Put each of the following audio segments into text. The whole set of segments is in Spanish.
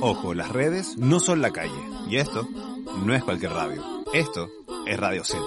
Ojo, las redes no son la calle. Y esto no es cualquier radio. Esto es Radio Z.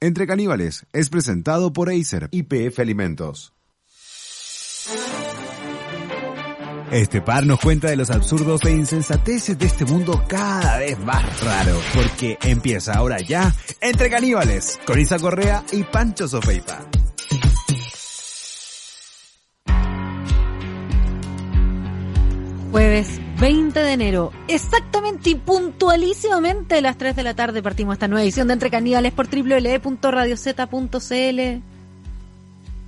Entre Caníbales es presentado por Acer y PF Alimentos. Este par nos cuenta de los absurdos e insensateces de este mundo cada vez más raro, porque empieza ahora ya Entre Caníbales, con Isa Correa y Pancho Sofeipa. Jueves 20 de enero, exactamente y puntualísimamente a las 3 de la tarde partimos esta nueva edición de Entre Caníbales por www.radiozeta.cl.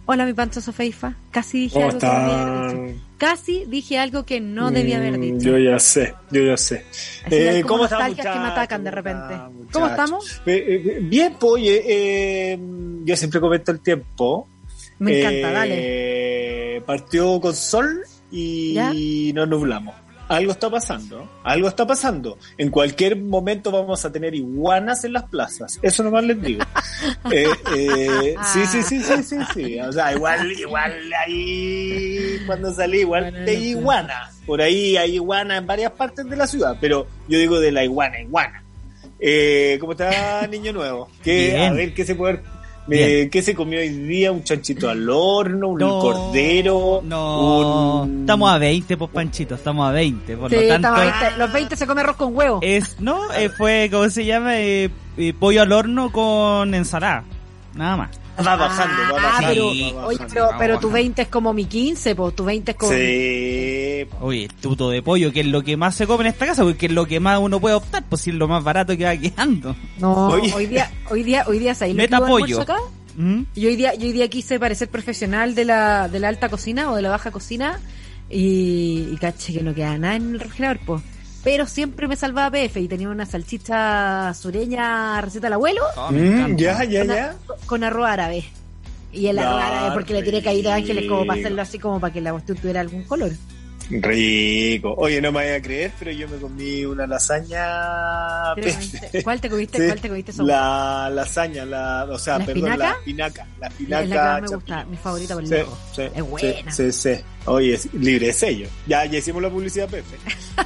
Hola, mi Pancho Sofeifa. Casi dije ¿Cómo algo que no debía haber están? dicho. Casi dije algo que no debía haber Mm, dicho. Yo ya sé, yo ya sé. Eh, ¿Cómo están, que me atacan de repente. ¿Cómo estamos? Eh, eh, bien, pues, oye, eh, yo siempre comento el tiempo. Me encanta, Eh, dale. Partió con sol y ¿Ya? nos nublamos. Algo está pasando, algo está pasando. En cualquier momento vamos a tener iguanas en las plazas. Eso nomás les digo. Eh, eh, sí, sí, sí, sí, sí, sí. O sea, igual, igual ahí cuando salí, igual de iguana. Por ahí hay iguana en varias partes de la ciudad, pero yo digo de la iguana, iguana. Eh, ¿Cómo está Niño Nuevo? ¿Qué, Bien. a ver, ¿qué se puede eh. ¿Qué se comió hoy día? ¿Un chanchito al horno? ¿Un No, cordero? No, un- estamos a 20, pues Panchito, estamos a 20. Por Sí, lo tanto, estaba 20. los 20 se come arroz con huevo. es, no, eh, fue, ¿cómo se llama? Eh, eh, pollo al horno con ensalada. Nada más. Va bajando, va Ah, bajando. pero, va oye, bajando. pero, pero tu 20 es como mi 15, pues tu 20 es como... Sí. Oye, tuto de pollo, que es lo que más se come en esta casa, porque es lo que más uno puede optar, pues si es lo más barato que va quedando. No, Oye. hoy día, hoy día, hoy día, ¿sabes lo que pollo. acá? ¿Mm? Yo hoy día, yo hoy día quise parecer profesional de la, de la alta cocina o de la baja cocina y, y caché que no queda nada en el refrigerador, pues. Pero siempre me salvaba PF y tenía una salchicha sureña receta del abuelo Mm, ya, ya, con, ya. con arroz árabe. Y el arroz árabe porque le tiene caído a Ángeles como para hacerlo así como para que la cuestión tuviera algún color. Rico. Oye, no me vaya a creer, pero yo me comí una lasaña. ¿Cuál te comiste? Sí, ¿Cuál te comiste? La lasaña, la, o sea, ¿La perdón, espinaca? la espinaca. La es espinaca. la que me gusta, mi favorita por Sí, sí, Es buena. Sí, sí. Oye, es libre de sello. Ya, ya hicimos la publicidad, Pepe.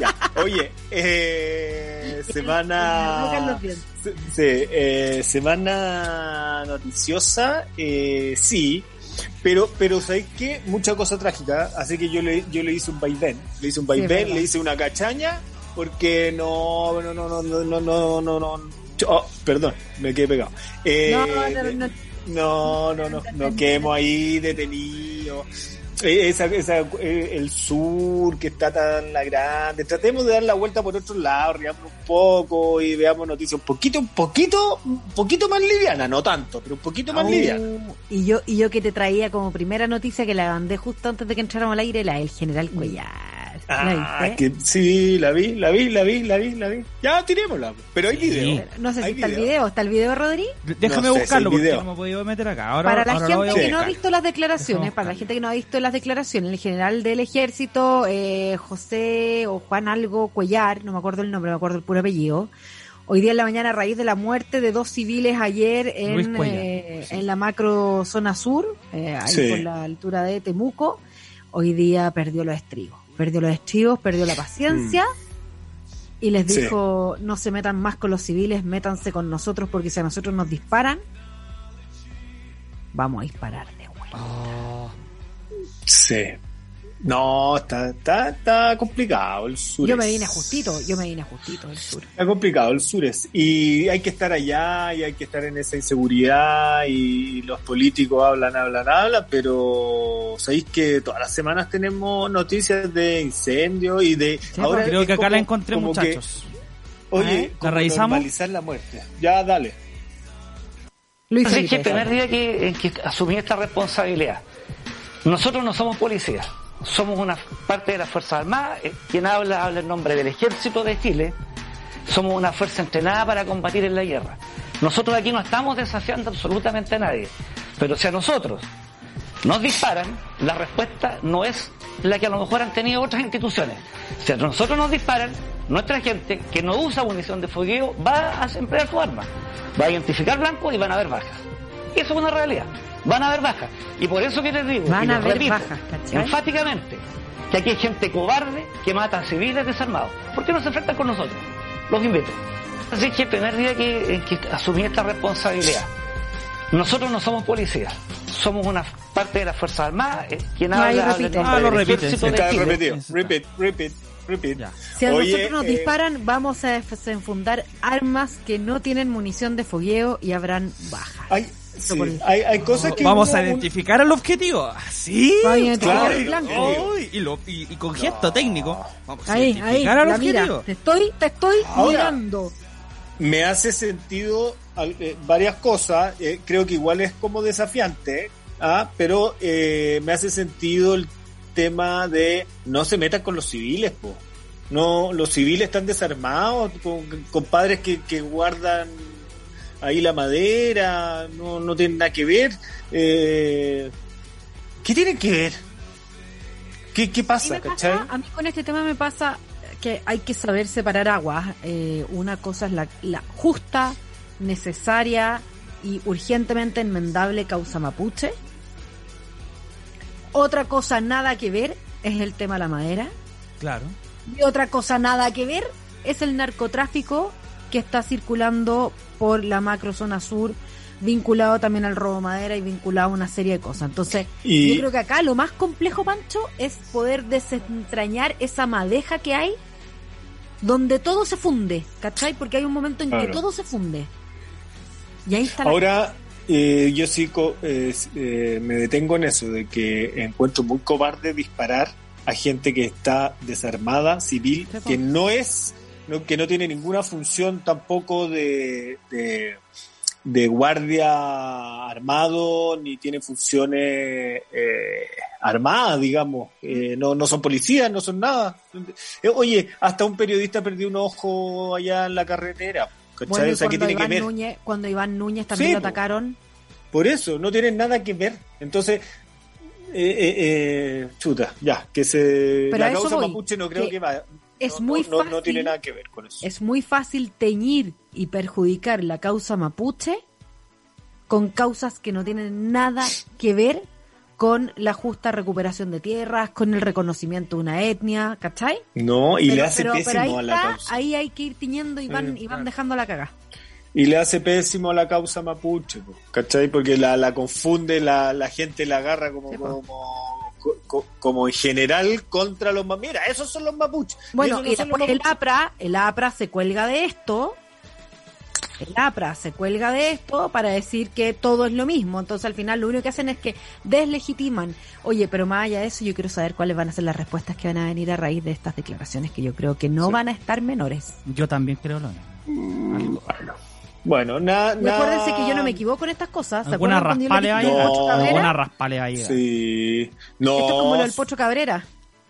Ya. Oye, eh, semana. sí, eh, semana noticiosa, eh, sí, pero, pero ¿sabéis qué? Mucha cosa trágica. Así que yo le, yo le hice un vaivén. Le hice un vaivén, le hice una cachaña, porque no, no, no, no, no, no, no, no. Oh, perdón, me quedé pegado. Eh, no, no, no. No, no, no, no, no quedemos ahí detenidos. Eh, Esa, esa, eh, el sur que está tan la grande, tratemos de dar la vuelta por otro lado, riamos un poco y veamos noticias un poquito, un poquito, un poquito más liviana, no tanto, pero un poquito más Oh, liviana. Y yo, y yo que te traía como primera noticia que la mandé justo antes de que entráramos al aire, la del general Cuellar. ¿La Ah, viste? que sí, la vi, la vi, la vi, la vi, la vi. Ya tirémosla, pero hay Sí. video. No sé si ¿Hay está el video? ¿Está el video, Rodri? Déjame No sé, buscarlo porque no me he podido meter acá. Ahora, para la ahora gente que no ha visto las declaraciones, para la gente que no ha visto las declaraciones, el general del ejército, eh, José o Juan Algo Cuellar, no me acuerdo el nombre, me acuerdo el puro apellido. Hoy día en la mañana, a raíz de la muerte de dos civiles ayer en, Cuellar, eh, sí. en la macro zona sur, eh, ahí Sí. por la altura de Temuco, hoy día perdió los estribos. Perdió los estribos, perdió la paciencia y les. Sí. dijo, no se metan más con los civiles, métanse con nosotros porque si a nosotros nos disparan, vamos a disparar de vuelta. Sí. No, está, está, está complicado el sur. Yo me vine justito, yo me vine justito del sur. Está complicado el sur es. Y hay que estar allá y hay que estar en esa inseguridad y los políticos hablan, hablan, hablan, pero sabéis que todas las semanas tenemos noticias de incendios y de... ahora Creo es que acá como- la encontré, como que, muchachos. oye, ¿La como revisamos? normalizar la muerte. Ya, dale. Luis Así que el primer día que, en que asumí esta responsabilidad, nosotros no somos policías, somos una parte de las Fuerzas Armadas, eh, quien habla habla en nombre del Ejército de Chile, somos una fuerza entrenada para combatir en la guerra. Nosotros aquí no estamos desafiando absolutamente a nadie, pero si a nosotros nos disparan, la respuesta no es la que a lo mejor han tenido otras instituciones. Si a nosotros nos disparan, nuestra gente que no usa munición de fogueo va a emplear su arma, va a identificar blancos y van a haber bajas. Y eso es una realidad. Van a haber bajas. Y por eso que les digo, Van y a haber repito, bajas, ¿cachai? enfáticamente, que aquí hay gente cobarde que mata a civiles desarmados. ¿Por qué no se enfrentan con nosotros? Los invito. Así que el primer día que, en que asumí esta responsabilidad, nosotros no somos policías, somos una parte de las Fuerzas Armadas, eh, quien No, ahí habla, en repite. Ah, lo repite, Está repetido. Repeat, repeat, repeat. Ya. Si a Oye, nosotros nos eh, disparan, vamos a desenfundar armas que no tienen munición de fogueo y habrán bajas. Hay, sí, hay, hay cosas que... Vamos a identificar al objetivo. ¿Sí? Claro, y, lo- y- y con gesto técnico. Vamos a Ahí, ahí, identificar al la mira, objetivo. te estoy, te estoy Ahora, mirando. me hace sentido al- eh, varias cosas. eh, creo que igual es como desafiante, ¿ah? pero eh, me hace sentido el tema de no se metan con los civiles, po. No, los civiles están desarmados, con, con padres que, que guardan ahí la madera, no, no tienen nada que ver. Eh, ¿Qué tienen que ver? ¿Qué, qué pasa, cachai? pasa- a mí con este tema me pasa que hay que saber separar aguas. Eh, una cosa es la, la justa, necesaria y urgentemente enmendable causa mapuche. Otra cosa nada que ver es el tema de la madera. Claro. Y otra cosa nada que ver es el narcotráfico que está circulando por la macrozona sur, vinculado también al robo de madera y vinculado a una serie de cosas. Entonces, Y- yo creo que acá lo más complejo, Pancho, es poder desentrañar esa madeja que hay donde todo se funde, ¿cachai? Porque hay un momento en que todo se funde. Y ahí está la... Ahora, eh, yo sí co- eh, eh, me detengo en eso, de que encuentro muy cobarde disparar a gente que está desarmada, civil, que no es, no- que no tiene ninguna función tampoco de, de, de guardia armado, ni tiene funciones eh, armadas, digamos. Eh, no, no son policías, no son nada. Eh, oye, hasta un periodista perdió un ojo allá en la carretera. ¿cachai? Bueno, O sea, ¿qué cuando, tiene que Iván ver? Núñez, cuando Iván Núñez también Sí, lo atacaron, Por eso, no tienen nada que ver. Entonces, eh, eh, eh, chuta, ya, que se. Pero la causa voy, mapuche no creo que que, va. Es no, muy no, fácil. No, tiene nada que ver con eso. es muy fácil teñir y perjudicar la causa mapuche con causas que no tienen nada que ver con la justa recuperación de tierras, con el reconocimiento de una etnia, ¿cachai? No, y le hace pero- pero pésimo ahí a la está, causa. Ahí hay que ir tiñendo y van, y van claro. dejando la caga. Y le hace pésimo a la causa mapuche, ¿cachai? Porque la, la confunde, la, la gente la agarra como, Sí, po. como, co- co- como en general contra los mapuches. Mira, esos son los mapuches. Bueno, no y después el mapuches. APRA, el APRA se cuelga de esto, el APRA se cuelga de esto para decir que todo es lo mismo. Entonces al final lo único que hacen es que deslegitiman. Oye, pero más allá de eso, yo quiero saber cuáles van a ser las respuestas que van a venir a raíz de estas declaraciones que yo creo que no Sí. van a estar menores. Yo también creo lo mismo. Bueno, bueno, nada. Acuérdense que yo no me equivoco en estas cosas. ¿Se Alguna raspale ahí. No. Alguna raspale ahí. Sí. No. Esto es como lo del Pocho Cabrera.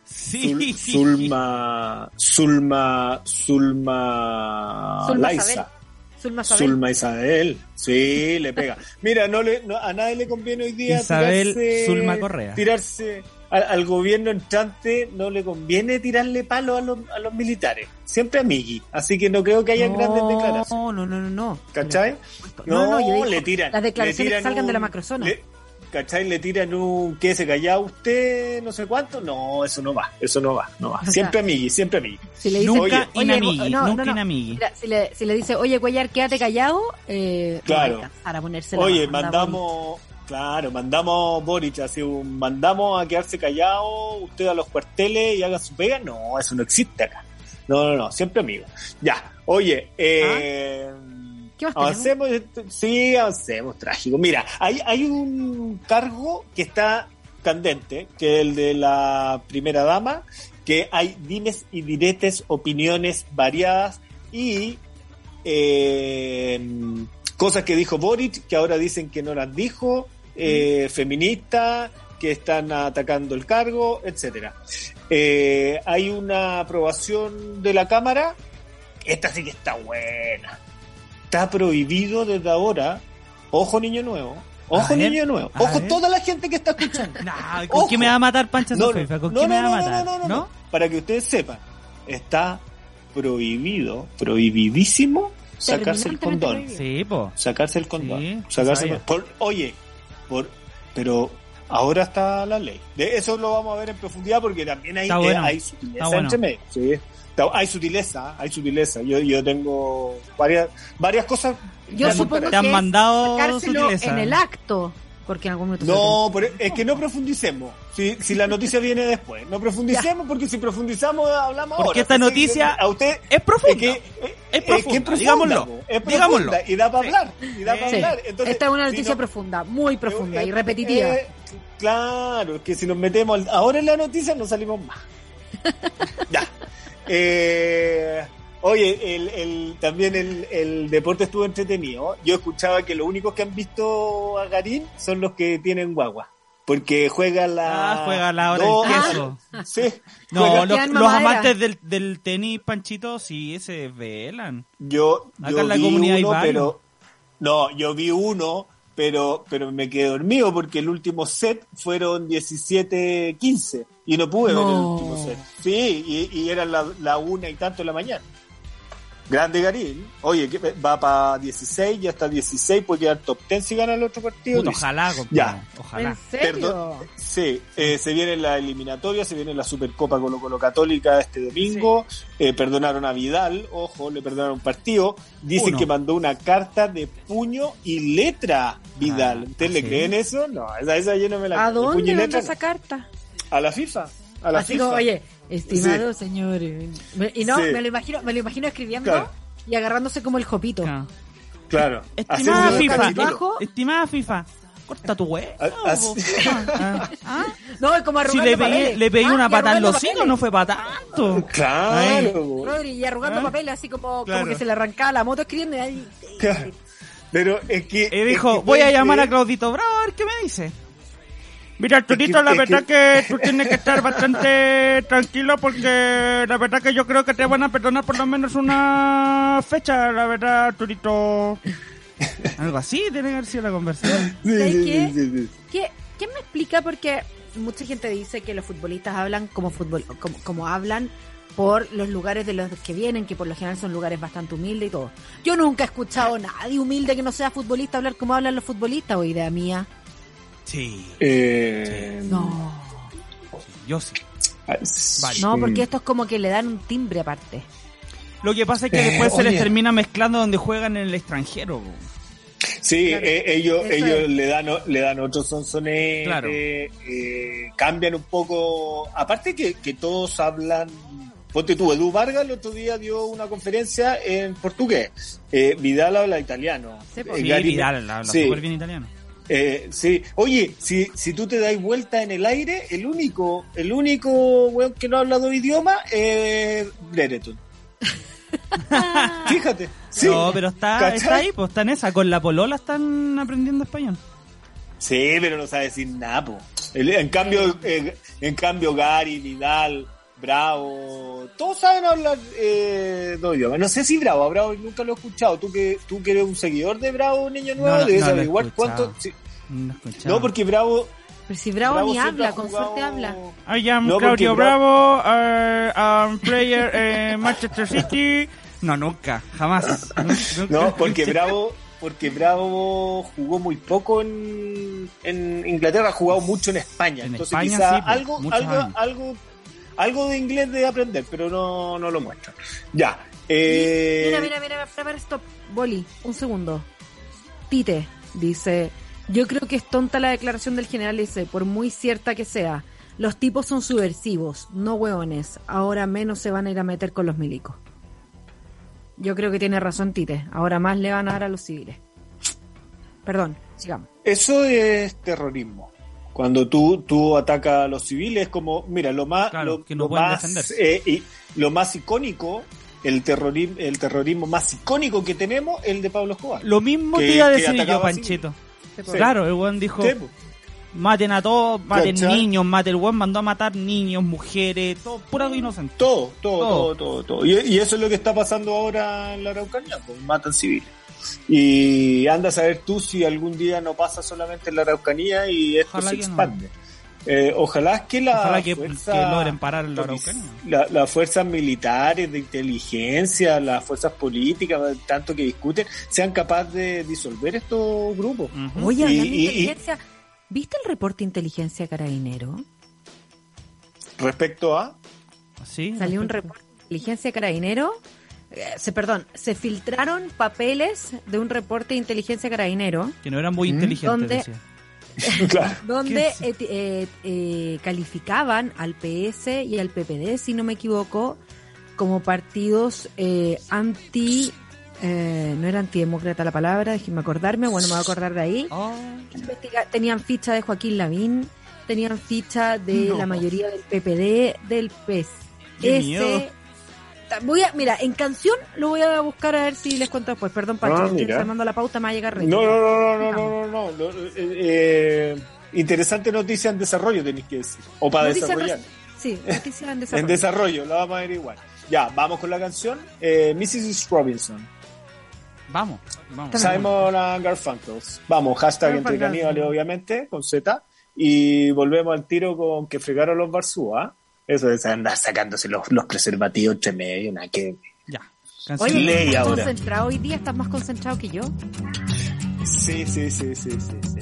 Sí. Zulma, Zulma, Zulma, Zulma Laisa. Isabel. Zulma Sabel. Zulma Isabel, sí, le pega. Mira, no le, no- a nadie le conviene hoy día Isabel tirarse, Zulma Correa. tirarse al, al gobierno entrante, no le conviene tirarle palo a los, a los militares, siempre a Migui, así que no creo que haya grandes declaraciones, No, no, no, no, no. ¿cachai? No, no, yo digo, le tiran. las declaraciones le que tiran salgan de la macrozona. le- ¿cachai? Le tiran un que se callado usted, no sé cuánto. No, eso no va, eso no va, no va. O sea, Siempre amigui, siempre amigui. Si le dice, Nunca inamigui, no, nunca no, no. Mira, si, le, si le dice, oye, Cuellar, quédate callado, eh, Claro. no va a alcanzar a ponerse la Oye, mandamos, claro, mandamos Boric, así un, mandamos a quedarse callado usted a los cuarteles y haga su pega. No, eso no existe acá. No, no, no, siempre amigo. Ya, oye, eh, ¿Qué más tenemos? avancemos, sí, avancemos, trágico. Mira, hay, hay un cargo que está candente, que es el de la primera dama, que hay dimes y diretes, opiniones variadas y eh, cosas que dijo Boric, que ahora dicen que no las dijo, eh, feministas, que están atacando el cargo, etcétera. Eh, hay una aprobación de la Cámara, esta sí que está buena. Está prohibido desde ahora, ojo niño nuevo, ojo niño nuevo, ojo toda la gente que está escuchando. Nah, ¿Con Ojo. qué me va a matar Pancha No, Sofefa? ¿Con no, qué no, me va a no, matar? no, no, no. Para que ustedes sepan, está prohibido, prohibidísimo sacarse el condón. Sí, po. Sacarse el condón. Sí, sacarse el- por, oye, por, pero ahora está la ley. De eso lo vamos a ver en profundidad porque también hay, bueno. eh, hay sutileza bueno. entre medio. Sí. Está- Hay sutileza, hay sutileza. Yo, yo tengo varias, varias cosas. Yo que supongo te que han mandado sutileza. en el acto, porque en algún momento No, pero es que no profundicemos. Si, si la noticia viene después, no profundicemos porque si profundizamos hablamos Porque ahora. esta noticia a usted es profunda. Es, que, Es que profunda, digámoslo. Es digámoslo. profunda y da para hablar. Y da para Sí. hablar. Entonces, Esta es una si noticia no- profunda, muy profunda eh, y eh, repetitiva. eh, claro, es que si nos metemos ahora en la noticia no salimos más. ya. Eh, oye, el, el, también el, el deporte estuvo entretenido. Yo escuchaba que los únicos que han visto a Garín son los que tienen guagua. Porque juega la. Ah, juega la hora del queso. Sí. No, los, los amantes del, del tenis, Panchito, sí se velan. Yo, Acá yo en la vi comunidad uno, pero. No, yo vi uno, pero, pero me quedé dormido porque el último set fueron 17-15 y no pude ver el último set. Sí, y, y eran la, la una y tanto de la mañana. Grande Garín. Oye, que va para 16, ya está 16, puede quedar top 10 si gana el otro partido. Puta, ojalá, compadre, Ya. Ojalá. ¿En serio? Perdón. Sí, eh, se viene la eliminatoria, se viene la Supercopa Colo Colo Católica este domingo. Eh, perdonaron a Vidal, ojo, le perdonaron un partido. Dicen Uno. que mandó una carta de puño y letra Vidal. Ah, ¿Ustedes ¿ah, le sí? creen eso? No, esa, esa yo no me la ¿A dónde puño y letra, esa carta? A la FIFA. A la Así FIFA. como, oye, estimado señor. eh, Y no, Sí. me lo imagino, me lo imagino escribiendo Claro. y agarrándose como el jopito. Ah. Claro. Estimada Así FIFA, Bajo. estimada FIFA, corta tu huevo. A- así- Ah, ah. No, es como Si arrugando le pegué, papeles. le pegué Ah, una patada en los papeles. no fue para tanto. Claro. Rodri, y arrugando ¿Ah? papeles, así como, Claro. como que se le arrancaba la moto escribiendo y ahí. Claro. Pero es que. Y es dijo, que voy a llamar a Claudito Bravo a ver qué me dice. Mira, que- la verdad que... tú tienes que estar bastante tranquilo porque la verdad que yo creo que te van a perdonar por lo menos una fecha, la verdad, Arturito. Algo así tiene que haber sido la conversación. Sí, ¿Sabes sí, qué? sí, sí, sí. ¿Qué, ¿Quién me explica? Porque mucha gente dice que los futbolistas hablan como, fútbol, como, como hablan por los lugares de los que vienen, que por lo general son lugares bastante humildes y todo. Yo nunca he escuchado a nadie humilde que no sea futbolista hablar como hablan los futbolistas, o idea mía. Sí, Eh, No. yo sí. No, porque esto es como que le dan un timbre aparte. Lo que pasa es que Eh, después se les termina mezclando donde juegan en el extranjero. Sí, Claro. eh, ellos, ellos es. le dan o- le dan otros sonsones, Claro. eh, eh, cambian un poco. Aparte que, que todos hablan. Ponte tú, Edu Vargas el otro día dio una conferencia en portugués. Eh, Vidal habla italiano. Sí, Sí, Gary- Vidal habla sí, súper bien italiano. Eh, sí. Oye, si, si tú te das vuelta en el aire, el único, el único weón que no habla dos idiomas es Brereton. Fíjate. Sí. no, pero está, ahí, pues está en esa. Con la polola están aprendiendo español. Sí, pero no sabe decir nada, po. En cambio, eh, en cambio Gary, Vidal, Bravo, todos saben hablar eh, dos idiomas. No sé si Bravo, Bravo nunca lo he escuchado. Tú que tú que eres un seguidor de Bravo, niño nuevo, No, debes no averiguar cuánto. No, porque Bravo. Pero si Bravo, ni habla, ha con suerte habla. I am No, Claudio Bra- Bravo, uh, um, player eh, Manchester City. No, nunca, jamás. Nunca No, porque. Bravo, porque Bravo jugó muy poco en, en Inglaterra, ha jugado mucho en España. En Entonces España quizá sí, algo, algo, años. algo, algo de inglés debe aprender, pero no, no lo muestra. Ya. Eh, Mira, mira, mira, para, para, stop. Boli, un segundo. Tite dice, yo creo que es tonta la declaración del general ese, por muy cierta que sea. Los tipos son subversivos, no hueones. Ahora menos se van a ir a meter con los milicos. Yo creo que tiene razón Tite. Ahora más le van a dar a los civiles. Perdón, sigamos. Eso es terrorismo. Cuando tú, tú atacas a los civiles, como, mira, lo más, Claro, lo, que no lo más, defenderse. eh, y lo más icónico, el terrorismo, el terrorismo más icónico que tenemos, el de Pablo Escobar. Lo mismo Que- te iba a decir yo, Panchito. Claro, el weón dijo, Sí, maten a todos, maten ¿Cachai? niños, maten el weón mandó a matar niños, mujeres, todo pura inocente. Todo, todo, Todo. todo, todo, todo. Y, y eso es lo que está pasando ahora en la Araucanía, pues matan civiles. Y anda a saber tú si algún día no pasa solamente en la Araucanía y esto Ojalá se no. Eh, ojalá que la Ojalá que, fuerza- que logren parar la Araucanía. la- las fuerzas militares de inteligencia, las fuerzas políticas, tanto que discuten, sean capaces de disolver estos grupos. Oye, hablando Y- de y- inteligencia, ¿viste el reporte de inteligencia carabinero? Respecto a, Sí, Salió un reporte de inteligencia carabinero. eh, se, perdón, se filtraron papeles de un reporte de inteligencia carabinero Que no eran muy ¿Mm? inteligentes, decía. claro, donde ¿Qué eh, eh, eh, calificaban al PS y al PPD, si no me equivoco, como partidos eh, anti... eh, no era antidemócrata la palabra, déjenme acordarme, bueno, me voy a acordar de ahí. Oh, tenían ficha de Joaquín Lavín, tenían ficha de No. la mayoría del PPD, del PES voy a, mira, en canción lo voy a buscar a ver si les cuento después. Perdón, Pacho, ah, estoy mando la pauta, me va a llegar No, no, no, no, no, no, no, eh, eh, interesante noticia en desarrollo, tenéis que decir. O para desarrollar. Sí, noticia en desarrollo. en desarrollo, la vamos a ver igual Ya, vamos con la canción. Eh, Mrs. Robinson. Vamos, vamos. Simon and Garfunkels. Vamos, hashtag entre caníbales, obviamente, con Z. Y volvemos al tiro con que fregaron los Barzúa. ¿eh? ¿ah? Eso es andar sacándose los, los preservativos entre medio, nada que. Ya. Oye, ¿estás concentrado hoy día? ¿Estás más concentrado que yo? Sí, sí, sí, sí, sí, sí.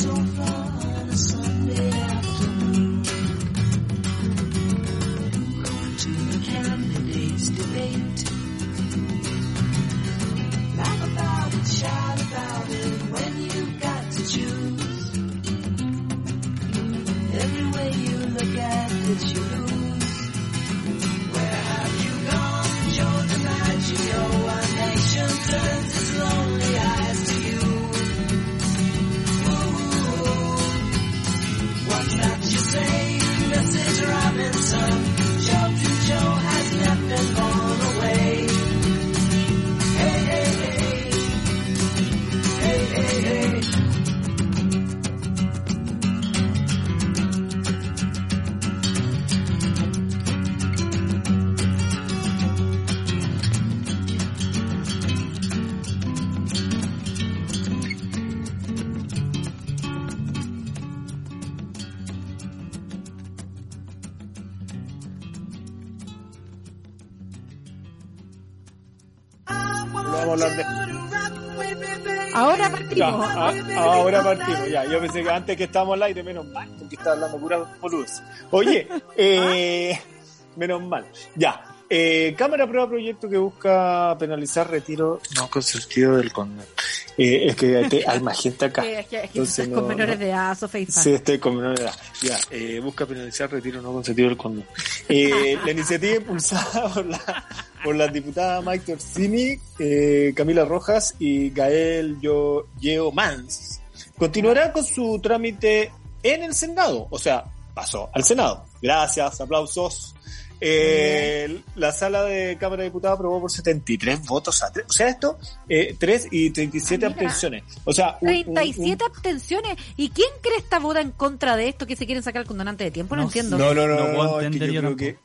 so far. A- ahora partimos, ya. Yo pensé que antes que estábamos al aire, menos mal, porque estaba hablando pura boludeces. Oye, eh, menos mal. Ya. Eh, Cámara prueba proyecto que busca penalizar retiro no consentido del condón. Eh, es que te- hay más gente acá. Es que, es que tú Entonces no- con menores no- de edad, Sofeita. Sí, estoy con menor de edad. Ya, eh, busca penalizar retiro no consentido del condón. Eh, la iniciativa impulsada por, la, por las diputadas Mike Torsini, eh, Camila Rojas y Gael Yo- Yeo Mans continuará con su trámite en el Senado. O sea, pasó al Senado. Gracias, aplausos. Eh, la sala de Cámara de Diputados aprobó por 73 votos a 3. O sea, esto, eh, 3 y 37 Ah, mira. abstenciones. O sea, un- un- un- 37 abstenciones. ¿Y quién cree esta boda en contra de esto que se quieren sacar el condonante de tiempo? No, No entiendo. No, no, no, No no, es que yo yo creo que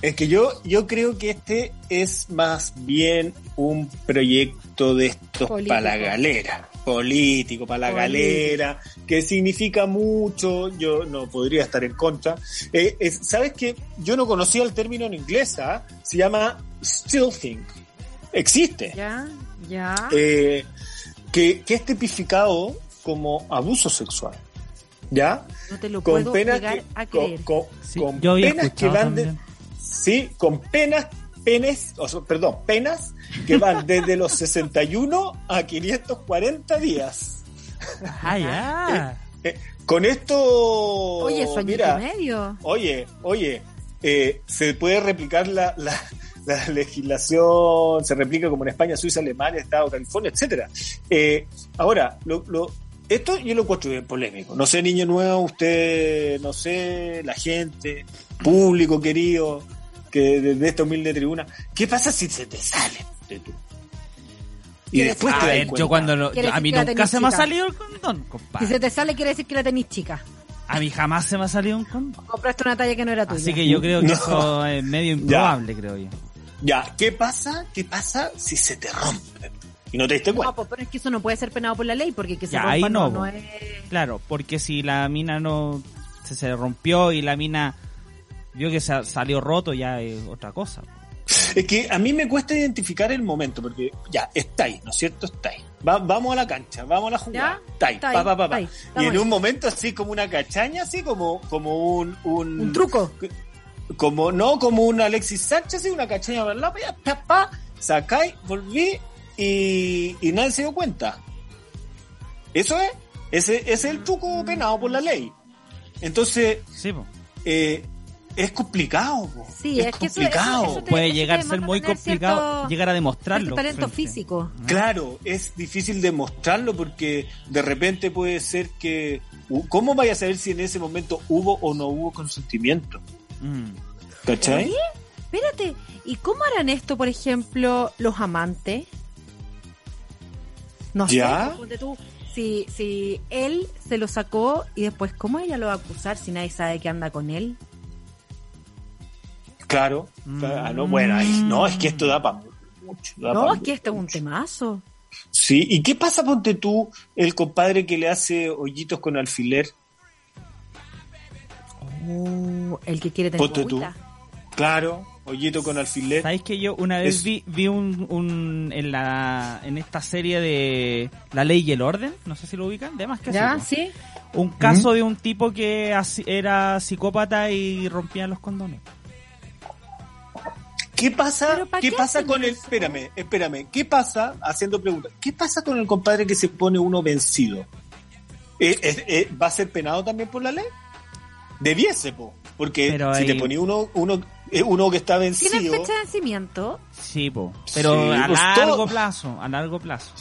es que yo yo creo que este es más bien un proyecto de estos Político. para la galera, político, para la galera, que significa mucho, yo no podría estar en contra. Eh, es- ¿Sabes qué? Yo no conocía el término en inglés, ¿ah? se llama stealthing. Existe. Ya, ya. Eh, que, que es tipificado como abuso sexual. ¿Ya? no te lo con puedo penas llegar que, a con, creer. con- Sí, con yo había penas que van de, sí con penas penes o sea, perdón penas que van desde los 61 a 540 días Ah, ya. Eh, con esto Oye, mira medio. oye oye eh, se puede replicar la, la, la legislación se replica como en España Suiza Alemania Estado California etcétera Eh, ahora lo, lo esto yo lo encuentro bien polémico. No sé, niño nuevo, usted, no sé, la gente, público querido, que desde esta humilde tribuna, ¿qué pasa si se te sale de? Y ¿Qué después a te ver, yo cuando lo, Quiere yo- a mí nunca se me ha salido el condón, Si compadre. se te sale, quiere decir que la tenís chica. A mí jamás se me ha salido un condón. Compraste una talla que no era tuya. Así que yo creo que No. eso es medio improbable, creo yo. Ya, ¿qué pasa? ¿Qué pasa si se te rompe? Y no te diste No, cuenta. pues, pero es que eso no puede ser penado por la ley, porque que se Ya, rompa ahí no, no, no po. es... Claro, porque si la mina no se, se rompió y la mina vio que sa- salió roto, ya es otra cosa. Es que a mí me cuesta identificar el momento, porque ya, está ahí, ¿no es cierto? Está ahí. Va- vamos a la cancha, vamos a la jugada. Está ahí, está pa, ahí, pa, pa, está pa. ahí, Y en un momento así como una cachaña, así como, como un, un... Un truco. Como, no, como un Alexis Sánchez, así una cachaña para lado, pa, pa, pa, sacáis, volví y, y nadie se dio cuenta. Eso es, ese, ese es el truco penado por la ley. Entonces, Sí, eh, es complicado, po. Sí, es, que eso, eso, complicado. eso te- puede llegar a ser muy complicado cierto- llegar a demostrarlo. talento frente. físico. Claro, es difícil demostrarlo porque de repente puede ser que... ¿Cómo vaya a saber si en ese momento hubo o no hubo consentimiento? Mm. ¿Cachai? Espérate, ¿y cómo harán esto, por ejemplo, los amantes? No ¿Ya? sé, tú, si, si él se lo sacó y después, ¿cómo ella lo va a acusar si nadie sabe que anda con él? Claro. Ah, no, bueno, ay, no, es que esto da para mucho. da No, pa' es que esto es un temazo. Sí, ¿y qué pasa, ponte tú, el compadre que le hace hoyitos con alfiler? Oh, el que quiere tener Ponte tú. Claro, Hoyito con alfiler. ¿Sabéis que yo una vez Es- vi, vi un, un en la en esta serie de La Ley y el Orden, no sé si lo ubican, de más que ¿Ya? sí. Un caso de un tipo que era psicópata y rompía los condones. ¿Qué pasa? ¿Pero pa' ¿Qué qué pasa con el eso? espérame, espérame, ¿qué pasa haciendo preguntas? ¿Qué pasa con el compadre que se pone uno vencido? ¿Eh, eh, eh, va a ser penado también por la ley? Debiese, po, porque Pero si ahí- te ponía uno uno eh, uno que está ¿Tiene vencido, fecha de vencimiento? Sí, po. Pero Sí, a pues largo todo- plazo, a largo plazo.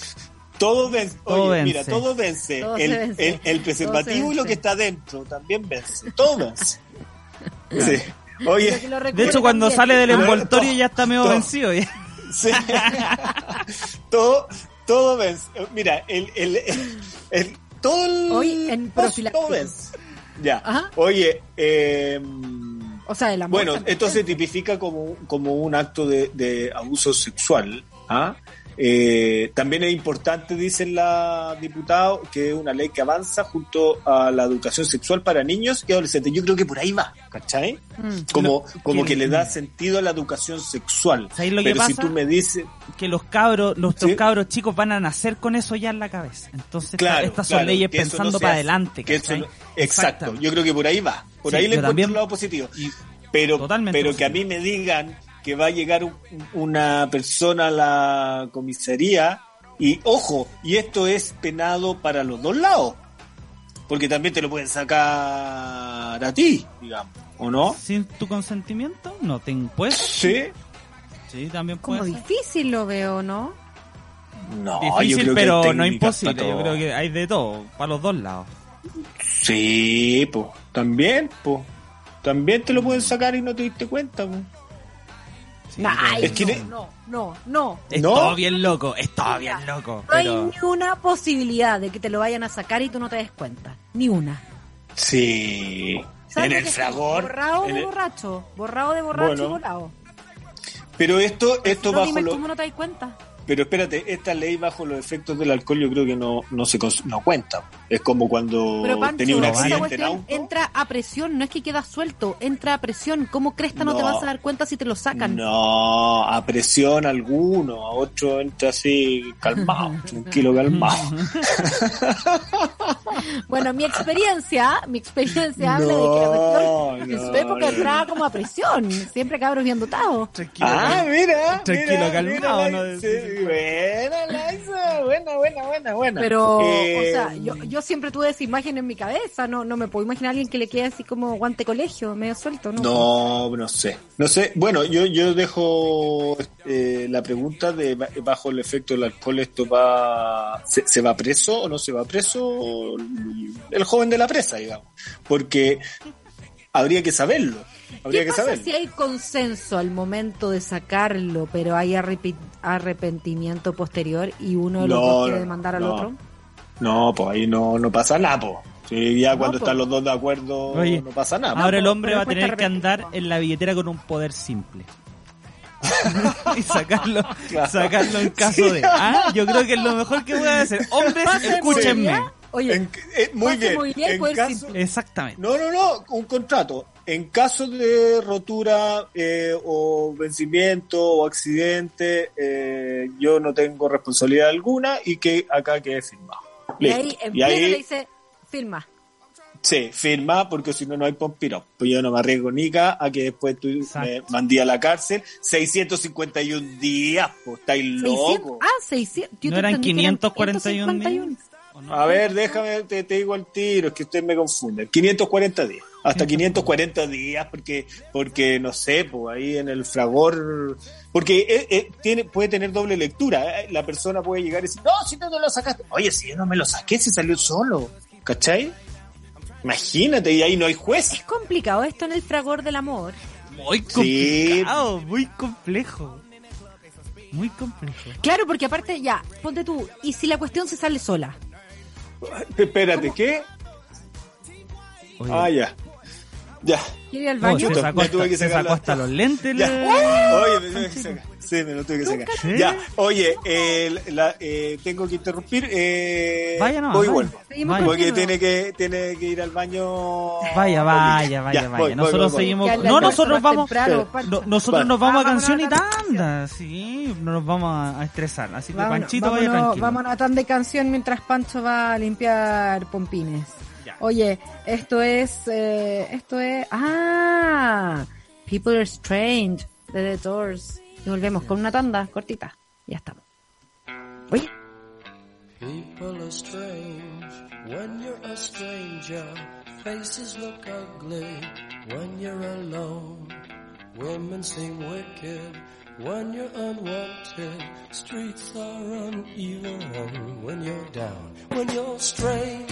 todo vence. Todo Oye, vence. mira, todo vence. Todo el, vence. el- el preservativo Todo y lo que está dentro también vence. Todo vence. Sí. Oye, De hecho, cuando sale del envoltorio ya está medio vencido. ya. Sí. todo, todo vence. Mira, el, el, el, el- todo el Hoy en todo vence. Ya. Ajá. Oye, eh, O sea, el amor. bueno, esto se tipifica como, como un acto de, de abuso sexual. ¿ah? Eh, también es importante, dicen la diputada, que es una ley que avanza junto a la educación sexual para niños y adolescentes. Yo creo que por ahí va, ¿cachai? Mm. Como, Lo- como que- que le da sentido a la educación sexual. ¿Sabéis lo que Pero si tú me dices, Que los cabros, nuestros Sí. cabros chicos van a nacer con eso ya en la cabeza. Entonces, esta- claro, estas son leyes pensando no para hace, adelante. que eso ¿cachai? no- exacto, yo creo que por ahí va. Por Sí, ahí le encuentro el lado positivo. Y- pero, Totalmente pero que a mí me digan que va a llegar un- una persona a la comisaría y ojo, y esto es penado para los dos lados, porque también te lo pueden sacar a ti, digamos, ¿o no? Sin tu consentimiento, no te impuesto. Sí. Sí, también Como ser. difícil lo veo, ¿no? No, yo Difícil, creo que pero hay no imposible. Yo creo que hay de todo, para los dos lados. Sí, pues, también, pues. También te lo pueden sacar y no te diste cuenta, pues. Ay, Es que no, no, no, no. Es ¿No? todo bien loco, es todo bien loco. No hay ni una posibilidad de que te lo vayan a sacar y tú no te des cuenta. Ni una. Sí. ¿Sabes En el fragor. Borrado en de el- borracho. Borrado de borracho Bueno. y volado. Pero esto, esto No, bajo dime lo- cómo no te das cuenta. Pero espérate, esta ley bajo los efectos del alcohol yo creo que no, no se no cuenta. Es como cuando Pero Pancho, tenía un accidente en auto. entra a presión, no es que queda suelto, entra a presión. ¿Cómo cresta no, te vas a dar cuenta si te lo sacan? No, a presión alguno, a otro entra así calmado, tranquilo, calmado. Bueno, mi experiencia, mi experiencia habla de que la cuestión en No, su época no. entraba como a presión. Siempre cabros bien dotados. tranquilo. Ah, mira. Tranquilo, mira, calmado, mira, ¿no? sí, buena, Liza, buena, buena, buena, buena. Pero, Eh, o sea, yo, yo siempre tuve esa imagen en mi cabeza. No, no me puedo imaginar a alguien que le quede así como guante colegio, medio suelto, ¿no? No, no sé. No sé. Bueno, yo, yo dejo eh, la pregunta de ba- bajo el efecto del alcohol esto va se, se va preso o no se va preso el joven de la presa, digamos, porque habría que saberlo. Habría ¿Qué que pasa saberlo. si hay consenso al momento de sacarlo, pero hay arrepentimiento posterior y uno de los No, dos quiere demandar al no. otro? No, pues ahí no, no pasa nada, pues. Sí, ya No, cuando po. están los dos de acuerdo Oye, no pasa nada. Ahora el po, hombre pero va a tener te que andar en la billetera con un poder simple. y sacarlo, Claro. sacarlo en caso de. Ah, yo creo que es lo mejor que voy a hacer. Hombres, Pase escúchenme. Oye, En- eh, muy bien. movilidad y En caso-. Exactamente. No, no, no, un contrato. En caso de rotura eh, o vencimiento o accidente, eh, yo no tengo responsabilidad alguna y que acá quede firmado. y ahí en Y ahí, le dice, firma. sí, firma porque si no, no hay pompiro. Pues yo no me arriesgo ni ca a que después tú Exacto. me mandí a la cárcel. 651 días, pues estáis 600, locos. ah, 600. Yo ¿No eran entendí que eran 541 días? 551. ¿O no? A ver, déjame, te, te digo al tiro, es que ustedes me confunden. 540 días. Hasta 540 días, porque, porque no sé, pues ahí en el fragor. Porque eh, eh, tiene, puede tener doble lectura. eh. La persona puede llegar y decir, no, si no te lo sacaste. Oye, si yo no me lo saqué, se salió solo. ¿Cachai? Imagínate, y ahí no hay juez. Es complicado esto en el fragor del amor. Muy Sí. complicado, muy complejo. Muy complejo. Claro, porque aparte, ya, ponte tú, ¿y si la cuestión se sale sola? Espérate, ¿qué? Oye, Ah, ya. Ya. ¿Quiere ir al baño? se Justo, sacó, me tuve hasta, que se sacar sacó hasta los lentes. Ya. Oye, me tuve que sacar- Sí, me lo tuve que sacar. ¿Sí? Ya, oye, eh, la- eh, tengo que interrumpir. Eh, Vaya nomás, voy y vaya. vuelvo. Seguimos Vaya. Porque tiene que, tiene que ir al baño. Vaya, vaya, Ya, vaya, voy, vaya. voy, Nosotros voy, voy. seguimos. Al No, nosotros vamos. temprano, no- nosotros Vale. nos vamos a Vámonos canción y a tanda. Sí, no nos vamos a- a estresar. Así que Vámonos, Panchito vaya vámonos, tranquilo. vámonos a tan de canción mientras Pancho va a limpiar pompines. Oye, esto es, eh, esto es, ah, People Are Strange de The Doors. Y volvemos con una tanda cortita. Ya estamos. Oye, People are strange when you're a stranger. Faces look ugly when you're alone. Women seem wicked when you're unwanted. Streets are uneven when you're down. When you're strange,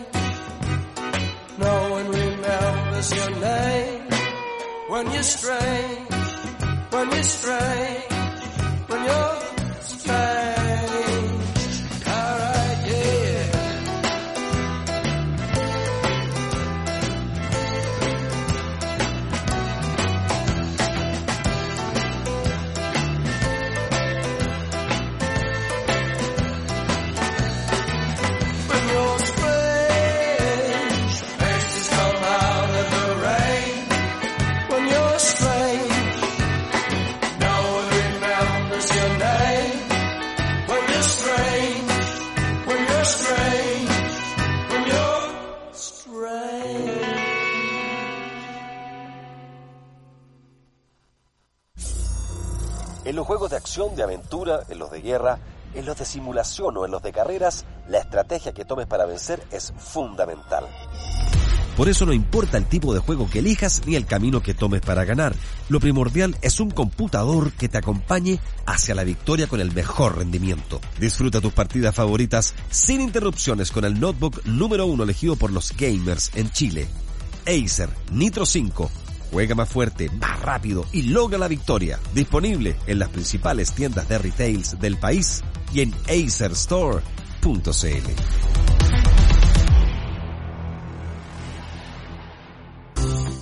remembers your name. When you're strange, when you're strange, when you're los juegos de acción, de aventura, en los de guerra, en los de simulación o en los de carreras, la estrategia que tomes para vencer es fundamental. Por eso no importa el tipo de juego que elijas ni el camino que tomes para ganar. Lo primordial es un computador que te acompañe hacia la victoria con el mejor rendimiento. Disfruta tus partidas favoritas sin interrupciones con el notebook número uno elegido por los gamers en Chile. Acer Nitro 5. Juega más fuerte, más rápido y logra la victoria. Disponible en las principales tiendas de retails del país y en acerstore.cl.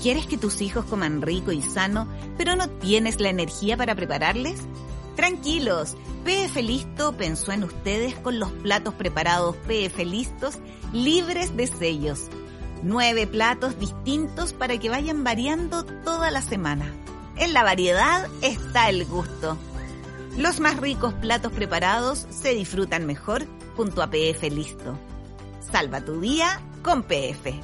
¿Quieres que tus hijos coman rico y sano, pero no tienes la energía para prepararles? Tranquilos, PF Listo pensó en ustedes con los platos preparados PF Listos libres de sellos. Nueve platos distintos para que vayan variando toda la semana. En la variedad está el gusto. Los más ricos platos preparados se disfrutan mejor junto a PF Listo. Salva tu día con PF.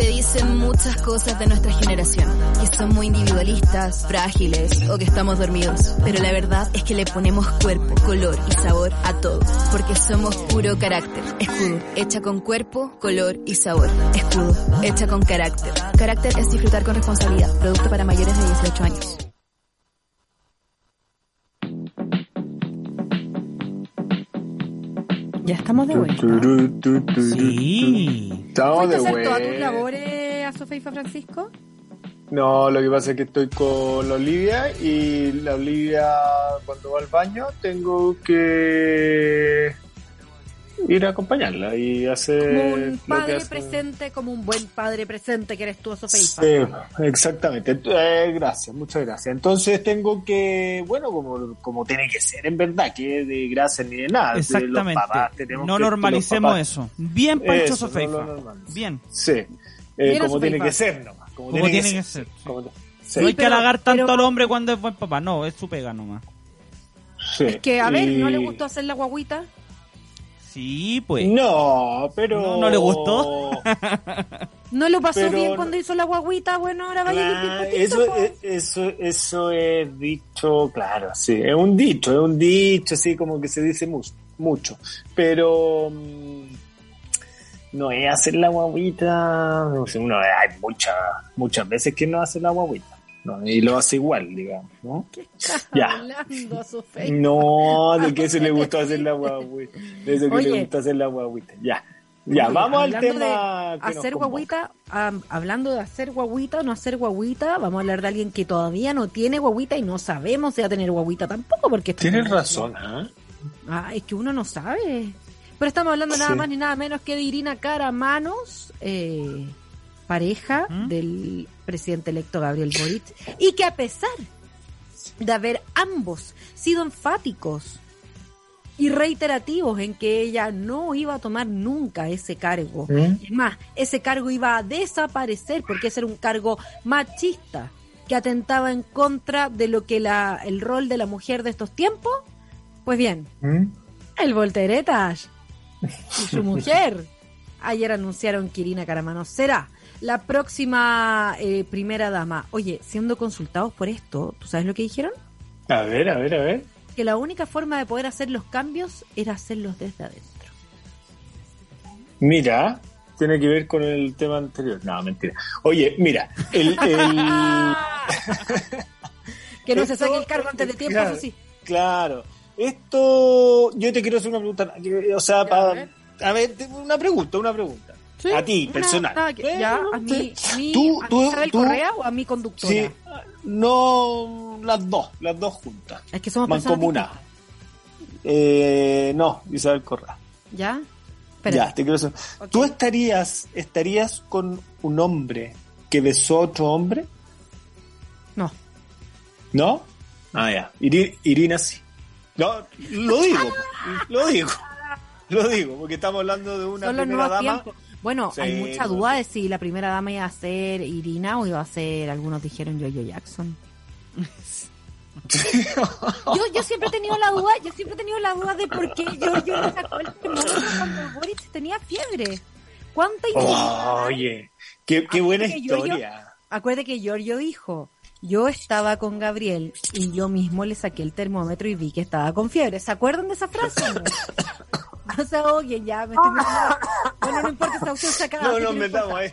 Se dicen muchas cosas de nuestra generación, que son muy individualistas, frágiles o que estamos dormidos. Pero la verdad es que le ponemos cuerpo, color y sabor a todo, porque somos puro carácter. Escudo, hecha con cuerpo, color y sabor. Escudo, hecha con carácter. Carácter es disfrutar con responsabilidad. Producto para mayores de 18 años. ya estamos de vuelta. Sí. Estamos de ¿Fuiste a hacer todas tus labores a Sofía y Fa Francisco? No, lo que pasa es que estoy con la Olivia y la Olivia cuando va al baño tengo que ir a acompañarla y hacer Como un lo que padre hace- presente, como un buen padre presente que eres tú, Sofía. Sí, exactamente. Ent- eh, gracias, muchas gracias. Entonces tengo que, bueno, como, como tiene que ser en verdad, que de gracias ni de nada. de los Exactamente. papás No que- los normalicemos papás- eso. Bien, Pancho Sofeifa. no. Bien. Sí, eh, como tiene que ser nomás. Como, Como tiene que ser. No hay que halagar tanto pero- al hombre cuando es buen papá, no, es su pega nomás. Sí. Es que, a ver, ¿no le gustó hacer la guaguita? Sí, pues. No, pero... No, ¿no le gustó? ¿No lo pasó Pero bien cuando hizo la guaguita? Bueno, ahora vaya a eso, poquito, po. es- eso, eso es dicho, claro, sí, es un dicho, es un dicho, así como que se dice mu- mucho, pero mm, no es hacer la guaguita, no sé, uno, hay muchas, muchas veces que no hace la guaguita, ¿no? y lo hace igual, digamos, ¿no? Ya. Hablando a su fe. No, de que se le gustó hacer la guaguita, de eso que Oye. le gustó hacer la guaguita, ya. Ya, Oye, vamos al tema que hacer guaguita, hablando de hacer guaguita o no hacer guaguita, vamos a hablar de alguien que todavía no tiene guaguita y no sabemos si va a tener guaguita tampoco, porque esto Tienes no- razón, ¿ah? Ah, es que uno no sabe. Pero estamos hablando nada más ni nada menos que de Irina Caramanos, eh, pareja del presidente electo Gabriel Boric, y que a pesar de haber ambos sido enfáticos y reiterativos en que ella no iba a tomar nunca ese cargo. ¿Mm? Es más, ese cargo iba a desaparecer porque ese era un cargo machista que atentaba en contra de lo que la, el rol de la mujer de estos tiempos. Pues bien, ¿Mm? el volteretas y su mujer ayer anunciaron que Irina Caramanos será la próxima eh, primera dama. Oye, siendo consultados por esto, ¿tú sabes lo que dijeron? A ver, a ver, a ver. Que la única forma de poder hacer los cambios era hacerlos desde adentro. Mira, tiene que ver con el tema anterior. No, mentira. Oye, mira, el, el- Que no se saque el cargo antes de tiempo, claro, eso sí. Claro. Esto, yo te quiero hacer una pregunta. O sea, Ya, para, a ver. una pregunta, una pregunta. Sí, a ti, personal. que- ya, a mí, a mí, Tú- a tú- Isabel tú- Correa o a mi conductora. Sí, no, las dos, las dos juntas. Es que somos personas Mancomunadas. Eh, no, Isabel Correa. ¿Ya? Espérate. Ya, te quiero hacer. ¿Tú estarías, estarías con un hombre que besó a otro hombre? No. ¿No? Ah, ya. Iri- Irina sí. No, lo digo, lo digo. Lo digo, porque estamos hablando de una Son primera dama. tiempos. Bueno, Sí, hay mucha duda de si la primera dama iba a ser Irina o iba a ser, algunos dijeron Yo-Yo Jackson. yo, yo siempre he tenido la duda, yo siempre he tenido la duda de por qué Giorgio le sacó el termómetro cuando Boric tenía fiebre. ¿Cuánta intimidad? Oye, qué, qué buena Acuérdate que Giorgio- historia. Acuérdate que Giorgio dijo, yo estaba con Gabriel y yo mismo le saqué el termómetro y vi que estaba con fiebre. ¿Se acuerdan de esa frase? No se ahoguen ya, me estoy metiendo. Bueno, no importa, esa opción sacada. No nos metamos ahí.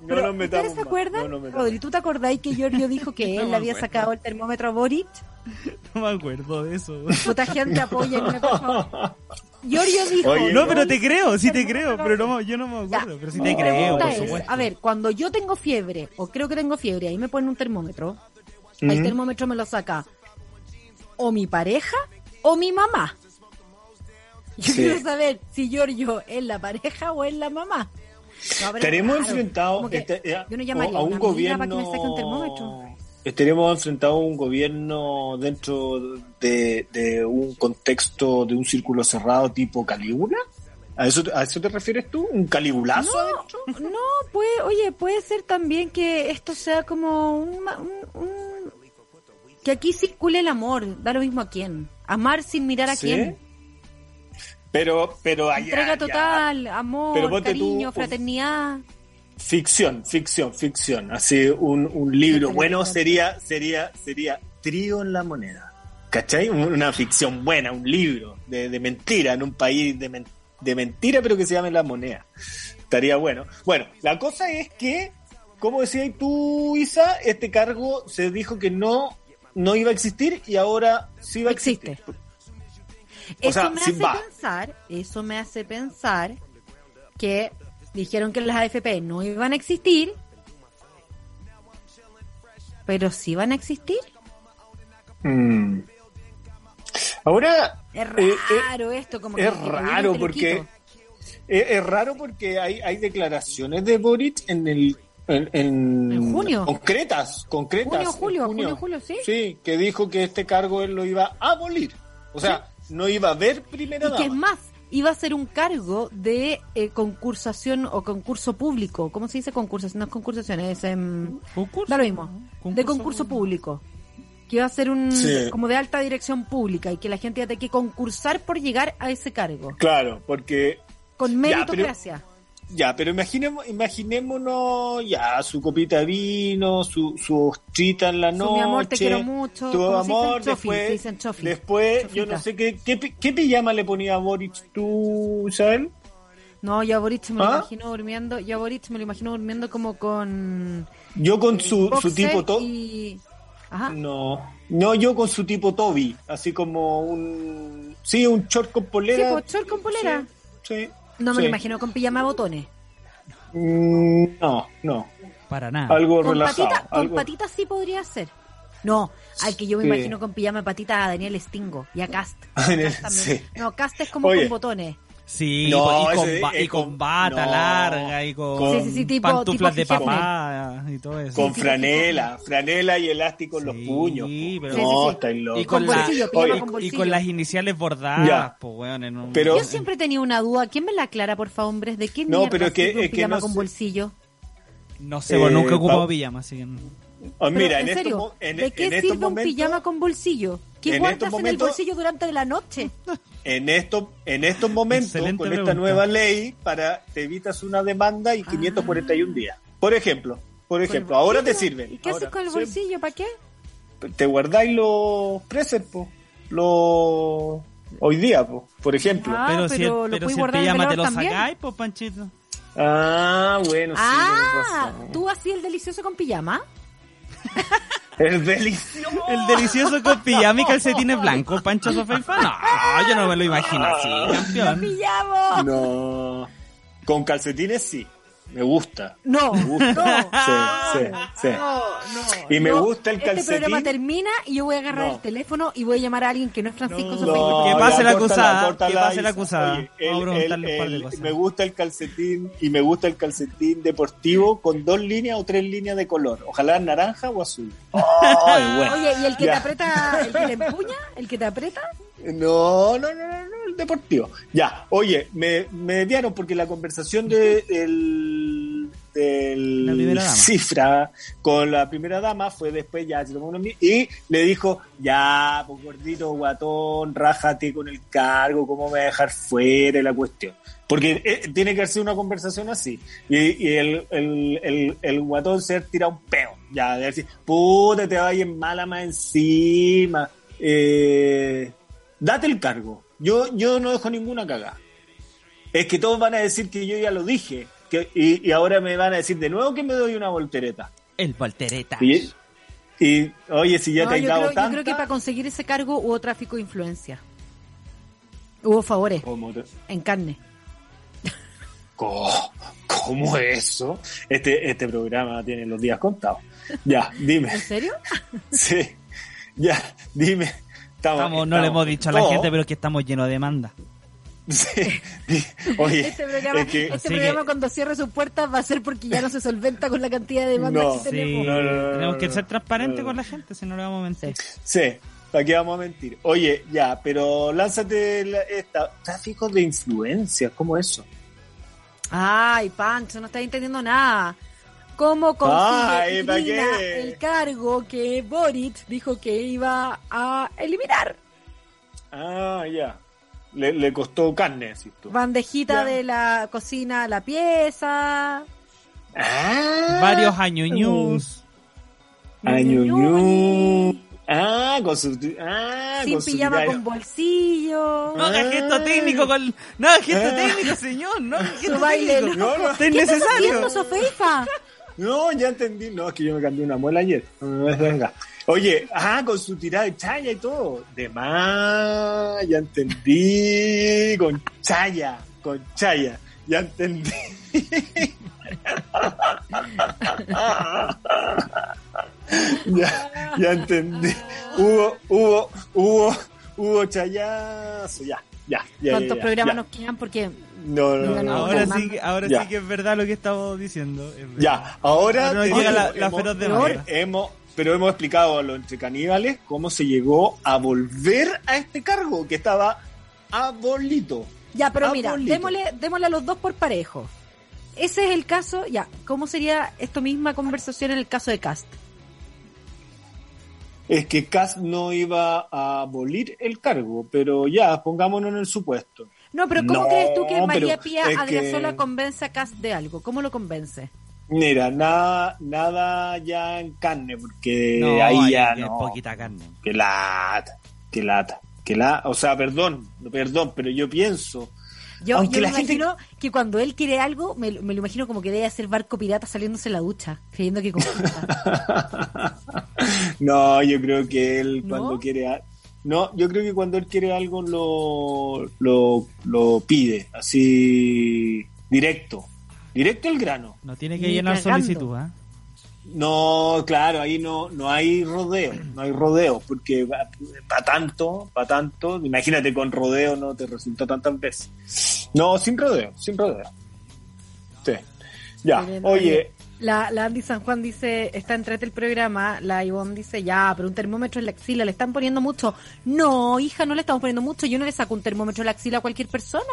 No Pero, nos metamos. ¿Ustedes se acuerdan? No nos metamos. Rodri, ¿tú te acordáis que Giorgio dijo que No él había acuerdo. sacado el termómetro a Boric? No me acuerdo de eso. Puta gente, apóyenme, por favor. Giorgio dijo... Oye, No, pero te creo, sí te creo, pero no, yo no me Ya, acuerdo, pero sí te creo, pregunta por es, supuesto. a ver, cuando yo tengo fiebre, o creo que tengo fiebre, ahí me ponen un termómetro, el Ujú. termómetro me lo saca o mi pareja o mi mamá. Yo Sí. quiero saber si Giorgio es la pareja o es la mamá. No, Estaremos claro, enfrentados este, eh, no a un gobierno. Estaremos enfrentados a un gobierno dentro de, de un contexto de un círculo cerrado tipo Calígula. ¿A eso, ¿A eso te refieres tú? ¿Un caligulazo? No, puede, oye, puede ser también que esto sea como un, un- un- que aquí circule el amor, da lo mismo a quién. Amar sin mirar a ¿Sí? quién. Pero, pero allá, Entrega total, amor, Pero ponte tú, cariño, fraternidad. Ficción, ficción, ficción. Así un, un libro bueno sería, sería, sería Trío en la moneda. ¿Cachai? Un- Una ficción buena, un libro de, de mentira en un país de, men- de mentira, pero que se llame La Moneda. Estaría bueno. Bueno, la cosa es que, como decías tú, Isa, este cargo se dijo que no, no iba a existir y ahora sí va a Existe. Eso sea, me hace va. pensar, eso me hace pensar que dijeron que las AFP no iban a existir, pero sí van a existir. Mm. Ahora, Es eh, eh, raro esto, como que es raro porque peluquito. es, es raro porque hay, hay declaraciones de Boric en el en, en- En junio. concretas concretas Junio, en julio, junio, julio, sí. sí que dijo que este cargo él lo iba a abolir o sea no iba a haber primera Y que es más, iba a ser un cargo de eh, concursación o concurso público. ¿Cómo se dice concursación? No es concursación, es em, ¿Concurso? da lo mismo. De concurso público. Que iba a ser un Sí. como de alta dirección pública y que la gente iba a tener que concursar por llegar a ese cargo. Claro, porque Con Ya, meritocracia. Ya, pero imaginemos, imaginémonos ya su copita de vino, su, su ostrita en la Su, noche. mi amor, te quiero mucho. Tu ¿Cómo se dicen? amor, después, se dicen chofi. después yo no sé qué, qué, pi- qué pijama le ponía a Boric tú, Isabel. No, yo a Boric me lo ¿Ah? imagino durmiendo, yo a Boric me lo imagino durmiendo como con Yo con su, su boxer tipo to y Ajá. No, no, yo con su tipo Toby, así como un... Sí, un short con Sí, polera. pues, short con polera. Sí. No me sí. lo imagino con pijama botones. Mm, no, no. Para nada. Algo Con relajado. patita, con algo- patitas sí podría ser. No, al que yo me Sí. imagino con pijama de patita a Daniel Stingo y a Cast. A Daniel, Cast sí. No, Cast es como Oye. con botones. Sí, No, y, con, ese ba- es y con con- bata no. larga y con, Con- Sí, sí, sí, tipo- pantuflas tipo de papá y todo eso. Con franela, franela y elástico en los puños. pero- no, Sí, sí, sí. estáis locos. y con, Con la- y- con y bolsillo. con las iniciales bordadas, pues weón, en un- Pero- Yo siempre he tenido una duda. ¿Quién me la aclara, por favor, hombres? ¿De qué No, pero que- sirve un es que pijama no con sé. bolsillo? no sé, pues Eh, nunca he ocupado pa- pijama, así que no. Pero, mira, en, serio, en, ¿de qué en sirve un momentos, pijama con bolsillo? ¿Qué en guardas estos en el momentos- bolsillo durante la noche? en estos, en estos momentos, Excelente con esta nueva ley, para te evitas una demanda y 541 días. Por ejemplo, por ejemplo, Ah. ¿Y ahora te sirve. ¿Y qué haces con el bolsillo? ¿Para qué? Te guardáis los presets, po. Los hoy día, po, por ejemplo. Ah, pero si el, pero lo pero puedes si el guardar en pijama te lo sacáis, pues Panchito. Ah, bueno, sí, ah. ¿tú así el delicioso con pijama? Es delicioso. El delicioso con pijama y calcetines blancos, Pancho Sofeifa. No, yo no me lo imagino así, campeón. No. Con calcetines sí. Me gusta. No, Me gusta. no. Sí, sí, sí. No, no. Y me No, gusta el Este calcetín. programa termina y yo voy a agarrar No. el teléfono y voy a llamar a alguien que no es Francisco. Que ya, pase la acusada, córtala, que pase la acusada. Me gusta el calcetín y me gusta el calcetín deportivo con dos líneas o tres líneas de color. Ojalá naranja o azul. Ay, bueno. Oye, ¿y el que Ya. te aprieta, el que te empuña? ¿El que te aprieta? No, no, no, no, no, el deportivo. Ya, oye, me, me desviaron porque la conversación de, del, del cifra con la primera dama fue después ya se tomó y le dijo, ya, pues gordito, guatón, rájate con el cargo, ¿cómo me va a dejar fuera la cuestión? Porque eh, tiene que ser una conversación así. Y, y el, el, el, el guatón se tira un peo. Ya, de decir, puta, te vayas mala más encima. Eh, date el cargo. Yo, yo no dejo ninguna cagada. Es que todos van a decir que yo ya lo dije. Que, y, y ahora me van a decir de nuevo que me doy una voltereta. El voltereta. Y, y, oye, si ya No, te yo, dado creo, yo tanta... creo que para conseguir ese cargo hubo tráfico de influencia. Hubo favores ¿Cómo, te- en carne. ¿Cómo, cómo eso? Este, este programa tiene los días contados. Ya, dime. ¿En serio? Sí, ya, dime. Estamos, Estamos- no le hemos dicho a la gente, pero es que estamos llenos de demanda. sí, Oye, Este programa, es que... este Así programa que- cuando cierre sus puertas va a ser porque ya no se solventa con la cantidad de demandas No. que Sí, tenemos. No, no, no, no, tenemos que no, ser transparentes No, no. con la gente, si no le vamos a mentir. Sí, ¿para qué vamos a mentir? Oye, ya, pero lánzate la- esta. Tráfico de influencias, ¿cómo eso? Ay, Pancho, no estás entendiendo nada. ¿Cómo consigue el cargo que Boric dijo que iba a eliminar? Ah, ya. Le, le costó carne, decís tú. Bandejita Ya. de la cocina a la pieza. Ah, Varios años news. Año ñu. Ah, con su. Ah, Sin con su pijama diario. con bolsillo. No haga Ah. gesto técnico con. No haga gesto Ah. técnico, señor. No haga gesto Su baile técnico. No, no, ¿Qué estás haciendo. Sofeifa? no, ya entendí. No, es que yo me cambié una muela ayer. No, venga. Oye, ah, con su tirada de chaya y todo. De más, ya entendí. Con chaya, con chaya. Ya entendí. ya, ya entendí. Hubo, hubo, hubo, hubo chayazo. Ya, ya, ya. ¿Cuántos ya, programas ya. nos quedan? Porque No, no, no. No, Ahora sí, que- ahora Ya. sí que es verdad lo que estamos diciendo. es. Ya, ahora, Ahora llega la- la hemos- feroz hemos- demanda. hemos, pero hemos explicado a los entre caníbales cómo se llegó a volver a este cargo que estaba abolito. Ya, pero mira, démosle, démosle a los dos por parejo. Ese es el caso, ya, ¿cómo sería esta misma conversación en el caso de Cast? Es que Kass no iba a abolir el cargo, pero ya, pongámonos en el supuesto. No, pero ¿cómo No, crees tú que María Pía Adriasola que- convence a Cast de algo? ¿Cómo lo convence? Mira, nada, nada ya en carne, porque No, ahí ya hay no. poquita carne. Que lata, que lata, que la, o sea, perdón, perdón, pero yo pienso, Yo, Aunque yo me la gente- imagino que cuando él quiere algo, me, lo- me lo imagino como que debe hacer barco pirata saliéndose en la ducha, creyendo que no, yo creo que él ¿No? cuando quiere, a- no, yo creo que cuando él quiere algo lo, lo, lo pide, así directo, directo al grano. No tiene que Ni llenar cagando. solicitud, ¿ah? No, claro, ahí no, no hay rodeo, no hay rodeo, porque para tanto, para tanto, imagínate con rodeo no te resulta tantas veces. No, sin rodeo, sin rodeo. Sí. Ya, Miren, oye, La, la Andy San Juan dice, está entrete el programa, la Ivonne dice, ya, pero un termómetro en la axila, le están poniendo mucho. No, hija, no le estamos poniendo mucho, yo no le saco un termómetro en la axila a cualquier persona.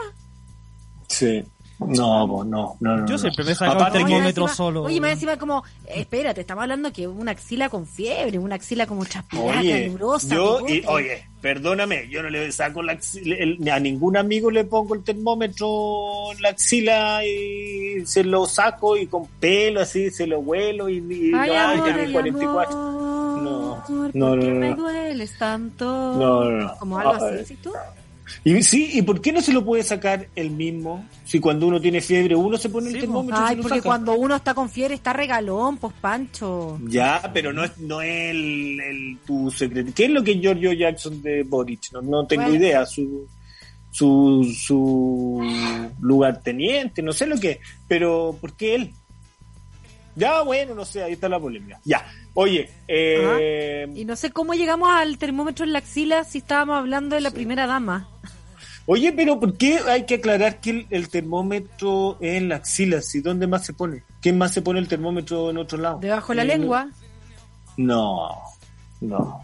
sí. No, pues, no, no, no. Yo no. siempre me saco un Aparte que- termómetro Oye, solo. Oye, más encima como, eh, espérate, estamos hablando que una axila con fiebre, una axila como chaspillada, Oye, calurosa. yo, y- oye, perdóname, yo no le saco la axila, el- a ningún amigo le pongo el termómetro en la axila y se lo saco y con pelo así se lo huelo y, y Ay, ay, amor, ay, 44. amor, No, ¿por no, qué no, me no. dueles tanto? No, no, no. Como algo así, eh. ¿sí tú? Y sí, ¿y por qué no se lo puede sacar el mismo? Si cuando uno tiene fiebre, uno se pone el Sí, termómetro y Ay, se lo porque saca. cuando uno está con fiebre está regalón, pues Pancho. Ya, pero no es, no es el, el- tu secreto. ¿Qué es lo que Giorgio Jackson de Boric? No, no tengo Bueno. idea. Su, su, su lugarteniente, no sé lo que es. Pero, ¿por qué él? Ya, bueno, no sé, ahí está la polémica. Ya, oye, eh, Y no sé cómo llegamos al termómetro en la axila si estábamos hablando de la primera dama. Oye, pero ¿por qué hay que aclarar que el, el termómetro es en la axila? ¿Si dónde más se pone? ¿Quién más se pone el termómetro en otro lado? Debajo de la Eh, lengua. No, no.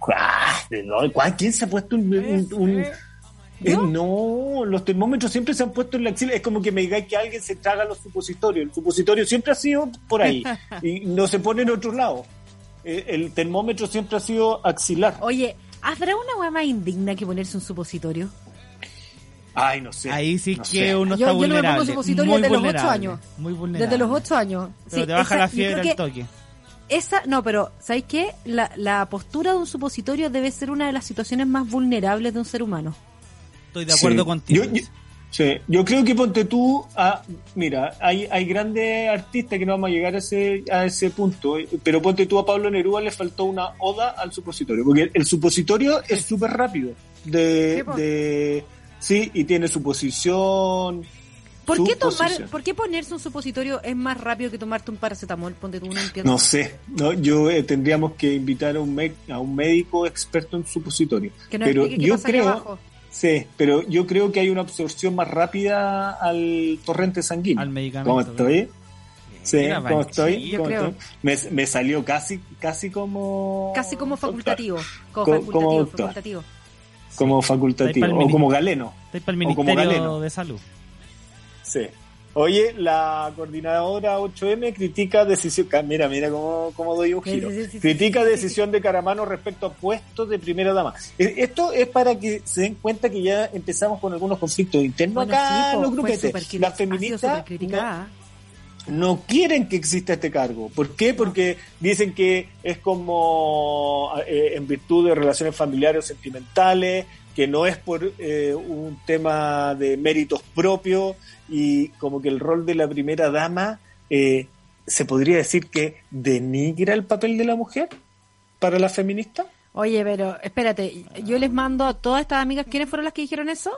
No, ¿cuál- ¿Quién se ha puesto un... un- un- Eh, no, los termómetros siempre se han puesto en la axila. Es como que me digáis que alguien se traga los supositorios. El supositorio siempre ha sido por ahí y no se pone en otro lado. Eh, El termómetro siempre ha sido axilar. Oye, ¿habrá una hueá más indigna que ponerse un supositorio? Ay, no sé. Ahí sí no que sé. uno Yo- está yo no me pongo vulnerable. supositorio desde los ocho vulnerable, años. Muy vulnerable. Desde los ocho años. Pero Sí, te baja esa- la fiebre al que toque. Esa, no, pero ¿sabéis qué? La, la postura de un supositorio debe ser una de las situaciones más vulnerables de un ser humano. Estoy de acuerdo Sí. contigo. Yo, yo- sí, yo creo que ponte tú a, mira, hay, hay grandes artistas que no vamos a llegar a ese, a ese punto, pero ponte tú a Pablo Neruda le faltó una oda al supositorio, porque el supositorio es súper rápido, de, de, sí, y tiene su posición. ¿Por qué tomar, por qué ponerse un supositorio es más rápido que tomarte un paracetamol? Ponte tú, no entiendo. No sé, no, yo eh, tendríamos que invitar a un, me- a un médico experto en supositorio. Que nos pero qué yo pasa creo, abajo. sí, pero yo creo que hay una absorción más rápida al torrente sanguíneo. Al medicamento, ¿Cómo estoy? Sí, Mira, ¿cómo estoy? Yo ¿Cómo creo. estoy? Me, me salió casi, casi como. Casi como facultativo. Como Co- facultativo, como facultativo. Como facultativo. O como galeno. Estoy para el o como galeno. de Salud. Sí. Oye, la coordinadora 8M critica decisión. Mira, mira cómo, cómo doy un giro. sí, sí, sí, critica sí, sí, decisión de Caramano respecto a puestos de primera dama. Eh, Esto es para que se den cuenta que ya empezamos con algunos conflictos internos Bueno, acá grupetes. súper cri- Las feministas. No quieren que exista este cargo. ¿Por qué? Porque dicen que es como eh, en virtud de relaciones familiares o sentimentales, que no es por eh, un tema de méritos propios y como que el rol de la primera dama eh, se podría decir que denigra el papel de la mujer para la feminista. Oye, pero espérate, yo les mando a todas estas amigas, ¿quiénes fueron las que dijeron eso?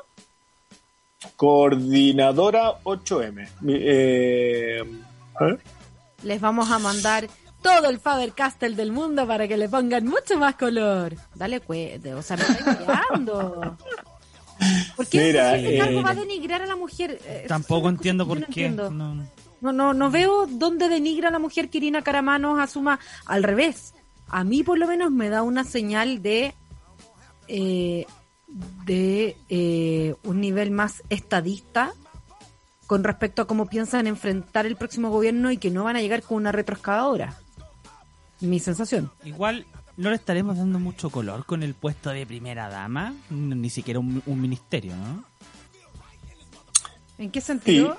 Coordinadora 8M. Mi- eh, ¿eh? Les vamos a mandar todo el Faber Castell del mundo para que le pongan mucho más color. Dale cuete, o sea, me estáis mirando. ¿Por qué Mira, ese cargo eh, va a denigrar a la mujer? Eh, Tampoco entiendo por qué. no entiendo. No. No, no, no veo dónde denigra a la mujer que Irina Caramanos asuma al revés. A mí por lo menos me da una señal de eh, de eh, un nivel más estadista con respecto a cómo piensan enfrentar el próximo gobierno y que no van a llegar con una retroexcavadora. Mi sensación. Igual no le estaremos dando mucho color con el puesto de primera dama, ni siquiera un, un ministerio, ¿no? ¿En qué sentido?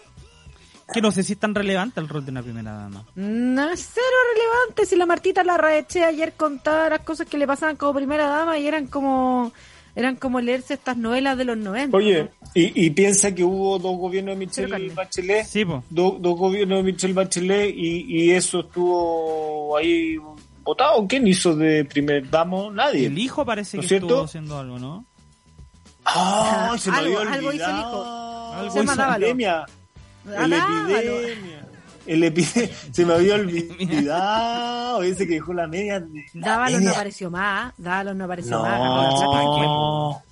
Que no sé si es tan relevante el rol de una primera dama. No es cero relevante. Si la Martita la Raeche ayer contaba las cosas que le pasaban como primera dama y eran como eran como leerse estas novelas de los 90. Oye, y, y piensa que hubo dos gobiernos de Michelle. Bachelet, Sí, po. do- dos gobiernos de Michelle Bachelet y, y eso estuvo ahí votado. ¿Quién hizo de primer damo? Nadie. El hijo parece ¿No que cierto? estuvo haciendo algo, ¿no? Ah, se me Algo- había algo hizo el olvidado. hijo. Algo Se llama hizo Dávalo. epidemia. Ah, El Dávalo. epidemia. El. Se me había olvidado. Ese que dejó la media. la Dávalos no apareció más. Dávalos no apareció más. No.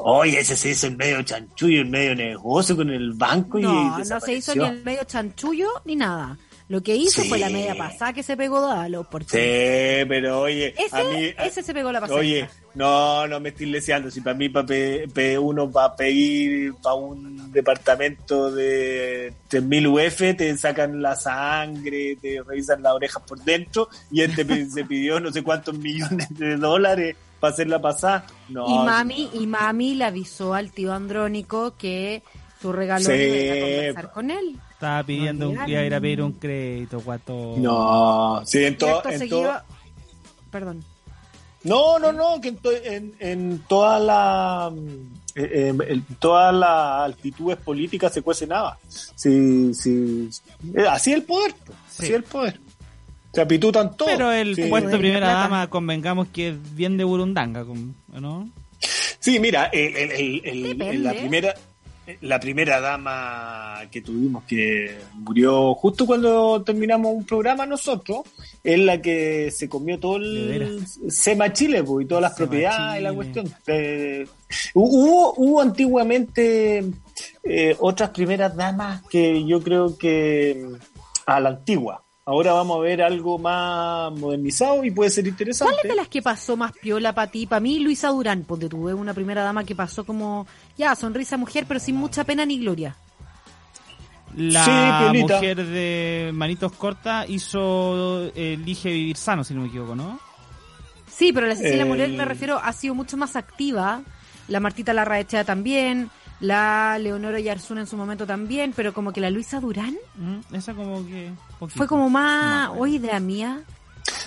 Oye, ese se hizo en medio chanchullo, en medio negocio con el banco y No, no se hizo ni el medio chanchullo ni nada. Lo que hizo Sí. fue la media pasada que se pegó Dávalos. Porque Sí, pero oye, ese, a mí, ese se pegó la pasada. oye, no, no me estoy leseando. Si para mí, para uno va a pedir para un departamento de 3.000 UF, te sacan la sangre, te revisan las orejas por dentro, y este pe- se pidió no sé cuántos millones de dólares para hacer la pasada. No, y mami, y mami le avisó al tío Andrónico que su regalo Sí. iba a conversar con él. Estaba pidiendo, No un, iba a ir a pedir un crédito, guato. No, sí, en todo, seguido- Perdón. No, no, no, que en, to- en, en toda la eh, eh, en todas las altitudes políticas se cuece nada. Sí, sí, eh, así es el poder, po, Sí. así es el poder. Se apitutan todos. Pero el sí. puesto de primera dama, convengamos que es bien de burundanga, ¿no? Sí, mira, el, el- el- la primera la primera dama que tuvimos que murió justo cuando terminamos un programa nosotros es la que se comió todo el. SEMA Chile pues, y todas las Sema propiedades y la cuestión. Eh, hubo, hubo antiguamente eh, otras primeras damas que yo creo que a la antigua. Ahora vamos a ver algo más modernizado y puede ser interesante. ¿Cuál es de las que pasó más piola para ti? Para mí, Luisa Durán, porque tuve una primera dama que pasó como, ya, sonrisa mujer, pero sin mucha pena ni gloria. La Sí, piolita. mujer de manitos cortas hizo eh, Elige Vivir Sano, si no me equivoco, ¿no? Sí, pero la Cecilia Eh, Morel, me refiero, ha sido mucho más activa. La Martita Larraechea también. La Leonora Yarzuna en su momento también. Pero como que la Luisa Durán Mm, Esa como que... poquito. fue como más, No, oye, idea mía.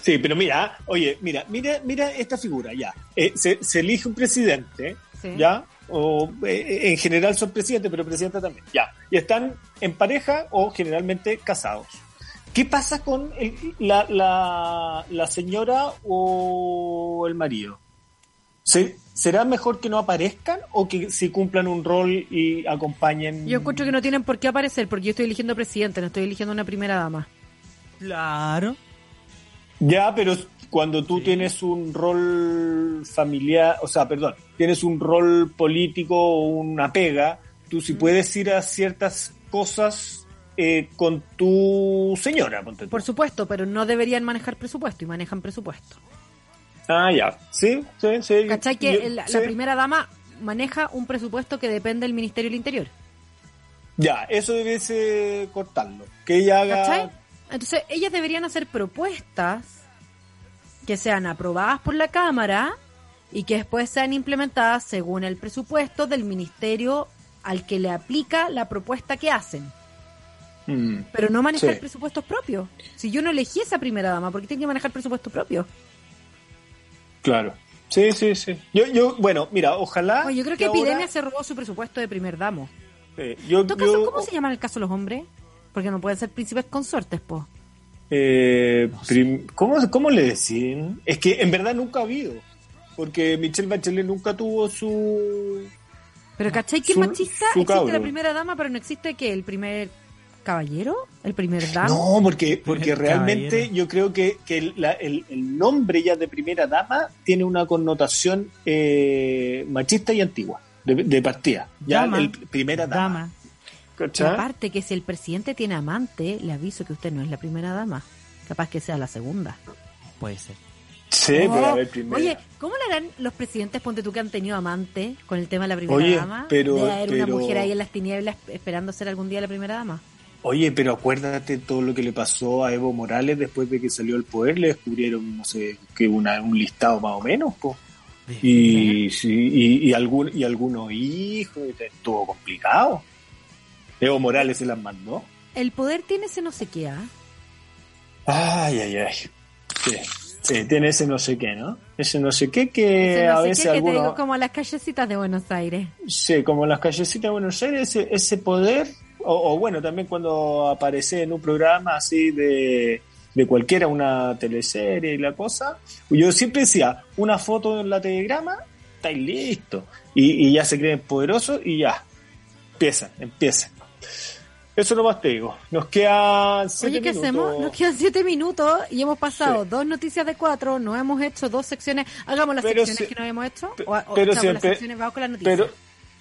Sí, pero mira, oye, mira, mira, mira esta figura, ya. Eh, se, se elige un presidente, Sí. ¿ya? O eh, en general son presidentes, pero presidenta también, ya. Y están en pareja o generalmente casados. ¿Qué pasa con el- la, la, la señora o el marido? ¿Se- ¿Será mejor que no aparezcan o que si cumplan un rol y acompañen? Yo encuentro que no tienen por qué aparecer porque yo estoy eligiendo presidente, no estoy eligiendo una primera dama. Claro. Ya, pero cuando tú tienes un rol familiar, o sea, perdón, tienes un rol político o una pega, tú sí puedes ir a ciertas cosas eh, con tu señora, ponte tú. Por supuesto, pero no deberían manejar presupuesto y manejan presupuesto. Ah, ya. Sí, sí, sí. ¿Cachai? Que Yo- la sí. primera dama maneja un presupuesto que depende del Ministerio del Interior. Ya, eso debiese cortarlo. Que ella haga... ¿Cachai? Entonces, ellas deberían hacer propuestas que sean aprobadas por la Cámara y que después sean implementadas según el presupuesto del ministerio al que le aplica la propuesta que hacen. Mm, Pero no manejar Sí. presupuestos propios. Si yo no elegí esa primera dama, ¿por qué tiene que manejar presupuestos propios? Claro. Sí, sí, sí. Yo, yo, bueno, mira, ojalá... Oye, yo creo que ahora- Epidemia se robó su presupuesto de primer damo. eh, yo, En todo caso, yo- ¿cómo se llama en el caso de los hombres? Porque no pueden ser príncipes consortes, po. Eh, prim- ¿cómo, ¿Cómo le decían? Es que en verdad nunca ha habido. Porque Michelle Bachelet nunca tuvo su. Pero ¿cachai que Su- machista? su Existe cabro. la primera dama, pero no existe que el primer caballero, el primer dama. No, porque, porque realmente caballero. yo creo que, que el, la- el- el nombre ya de primera dama tiene una connotación eh, machista y antigua, de, de partida. Ya Dama. el primera dama. Dama. Aparte que si el presidente tiene amante, le aviso que usted no es la primera dama. Capaz que sea la segunda. Puede ser. Sí, Oh, pero a ver primero. Oye, ¿cómo le harán los presidentes, ponte tú, que han tenido amante con el tema de la primera Oye, dama? pero- de haber una pero- mujer ahí en las tinieblas esperando ser algún día la primera dama. Oye, pero acuérdate todo lo que le pasó a Evo Morales después de que salió al poder, le descubrieron, no sé, que una, un listado más o menos, po. Y, sí, y, y, algún, y algunos hijos, estuvo complicado. Evo Morales se las mandó. El poder tiene ese no sé qué, ¿ah? Ay, ay, ay. Sí, sí, tiene ese no sé qué, ¿no? Ese no sé qué que Ese no a sé veces qué, que te digo como las callecitas de Buenos Aires. Sí, como las callecitas de Buenos Aires, ese, ese poder, o, o bueno, también cuando aparece en un programa así de, de cualquiera, una teleserie y la cosa, yo siempre decía, una foto en la telegrama, estáis listo. Y, y ya se creen poderosos y ya, empiezan, empiezan. Eso nomás te digo. Nos quedan siete Oye, ¿qué minutos. hacemos? Nos quedan siete minutos y hemos pasado Sí. dos noticias de cuatro, no hemos hecho dos secciones. Hagamos las Pero secciones si- que no habíamos hecho. O, o pero siempre- las secciones, vamos con las noticias. Pero,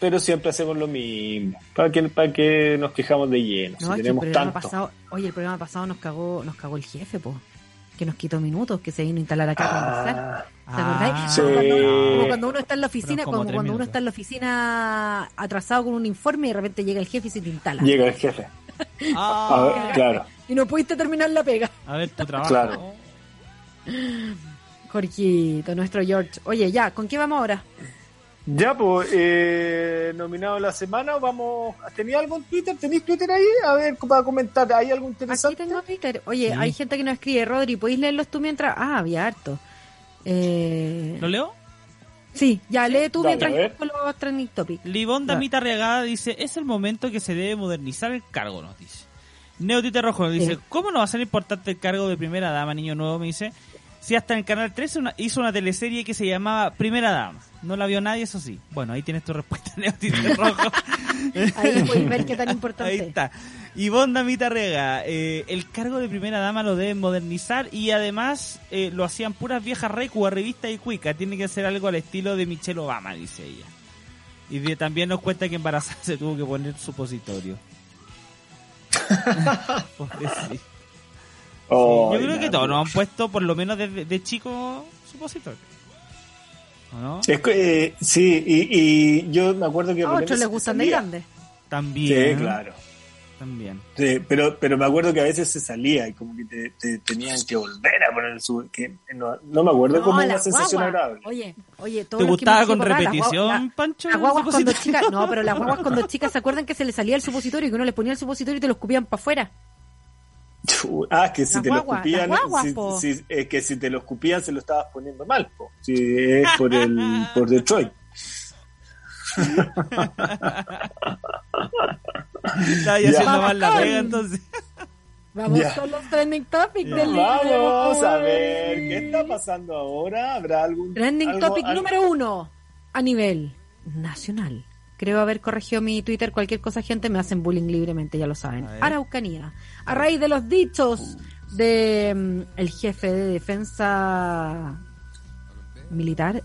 pero siempre hacemos lo mismo. ¿Para qué, para qué nos quejamos de lleno? No, si que el tenemos tanto. pasado, oye, el programa pasado nos cagó, nos cagó el jefe, po, que nos quitó minutos, que se vino a instalar acá a conversar. ¿Te acordáis? sí. Como, cuando, como cuando uno está en la oficina, como como cuando uno está en la oficina atrasado con un informe y de repente llega el jefe y se te instala. Llega el jefe. A ver, claro. Y no pudiste terminar la pega. A ver tu trabajo. Claro. Jorgito, nuestro George. Oye, ya, ¿con qué vamos ahora? Ya, pues, eh, nominado la semana, vamos. ¿Tenía algo en Twitter? ¿Tenéis Twitter ahí? A ver, para comentar, ¿hay algo Aquí interesante? tengo Twitter. Oye, Sí. hay gente que nos escribe, Rodri, ¿podéis leerlos tú mientras? Ah, había harto. Eh, ¿Lo leo? sí, ya lee tú Dale, mientras busco los trending topics. Livón. Damita Regada dice, es el momento que se debe modernizar el cargo, nos dice. Neo Tite Rojo nos dice, Sí. ¿cómo no va a ser importante el cargo de primera dama, niño nuevo? Me dice, si hasta en el Canal 13 una- hizo una teleserie que se llamaba Primera Dama. No la vio nadie, eso sí. Bueno, ahí tienes tu respuesta, Neo Tite Rojo. Ahí podéis ver qué tan importante Ahí es. está. Ivonne Damita Rega, eh, el cargo de primera dama lo deben modernizar y además eh, lo hacían puras viejas recua, revista y cuica. Tiene que ser algo al estilo de Michelle Obama, dice ella. Y de- también nos cuenta que embarazada se tuvo que poner supositorio. Pobrecito. Oh, Yo creo que todos nos han puesto, por lo menos desde de chico, supositorio. ¿O no? Es que, eh, sí, y, y yo me acuerdo que... A otros les gustan de salía. grande. También. Sí, claro. También. Sí, pero, pero me acuerdo que a veces se salía y como que te, te tenían que volver a poner su... Que no, no me acuerdo No, como la una sensación guagua. agradable. Oye, oye, todos ¿Te gustaba con repetición, la- Pancho? Las guaguas cuando chicas, no, pero las guaguas cuando chicas se acuerdan que se les salía el supositorio y que uno les ponía el supositorio y te lo escupían para afuera. Ah, que si Las te lo escupían, guaguas, si- es que si te lo escupían se lo estabas poniendo mal, po. Si es por el por Detroit. Estaba haciendo mal la pega, entonces. Vamos Ya. con los trending topics Ya. del día. Vamos a ver qué está pasando ahora. ¿Habrá algún Trending algo- topic algo- número uno a nivel nacional. Creo haber corregido mi Twitter. Cualquier cosa, gente, me hacen bullying libremente, ya lo saben. A. Araucanía. A raíz de los dichos de mm, el jefe de defensa militar,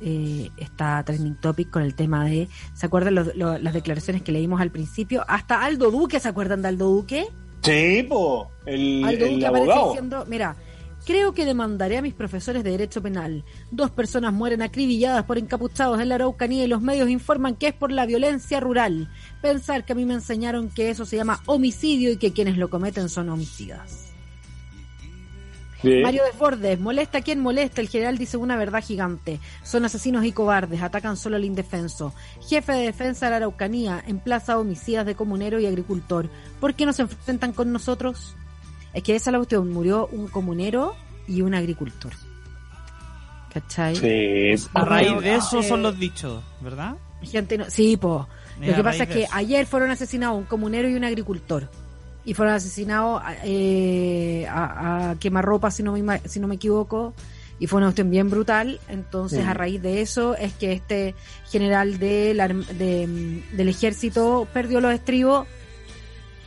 eh, está trending topic con el tema de. ¿Se acuerdan los- las declaraciones que leímos al principio? Hasta Aldo Duque, ¿se acuerdan de Aldo Duque? Sí, po. El, Aldo el Duque aparece diciendo, mira, creo que demandaré a mis profesores de derecho penal. Dos personas mueren acribilladas por encapuchados en la Araucanía y los medios informan que es por la violencia rural. Pensar que a mí me enseñaron que eso se llama homicidio y que quienes lo cometen son homicidas. Sí. Mario Desbordes, molesta a quien molesta, el general dice una verdad gigante. Son asesinos y cobardes, atacan solo al indefenso. Jefe de defensa de la Araucanía, en plaza homicidas de comunero y agricultor. ¿Por qué no se enfrentan con nosotros? Es que esa es la cuestión, murió un comunero y un agricultor. ¿Cachai? Sí. A raíz de eso eh, son los dichos, ¿verdad? Gente no- sí, po. Mira, Lo que pasa es de que eso. ayer fueron asesinados un comunero y un agricultor. Y fueron asesinados eh, a, a quemarropa, si no, me, ima- si no me equivoco. Y fue una cuestión bien brutal. Entonces, a raíz de eso, es que este general del arm- de, mm, del ejército perdió los estribos.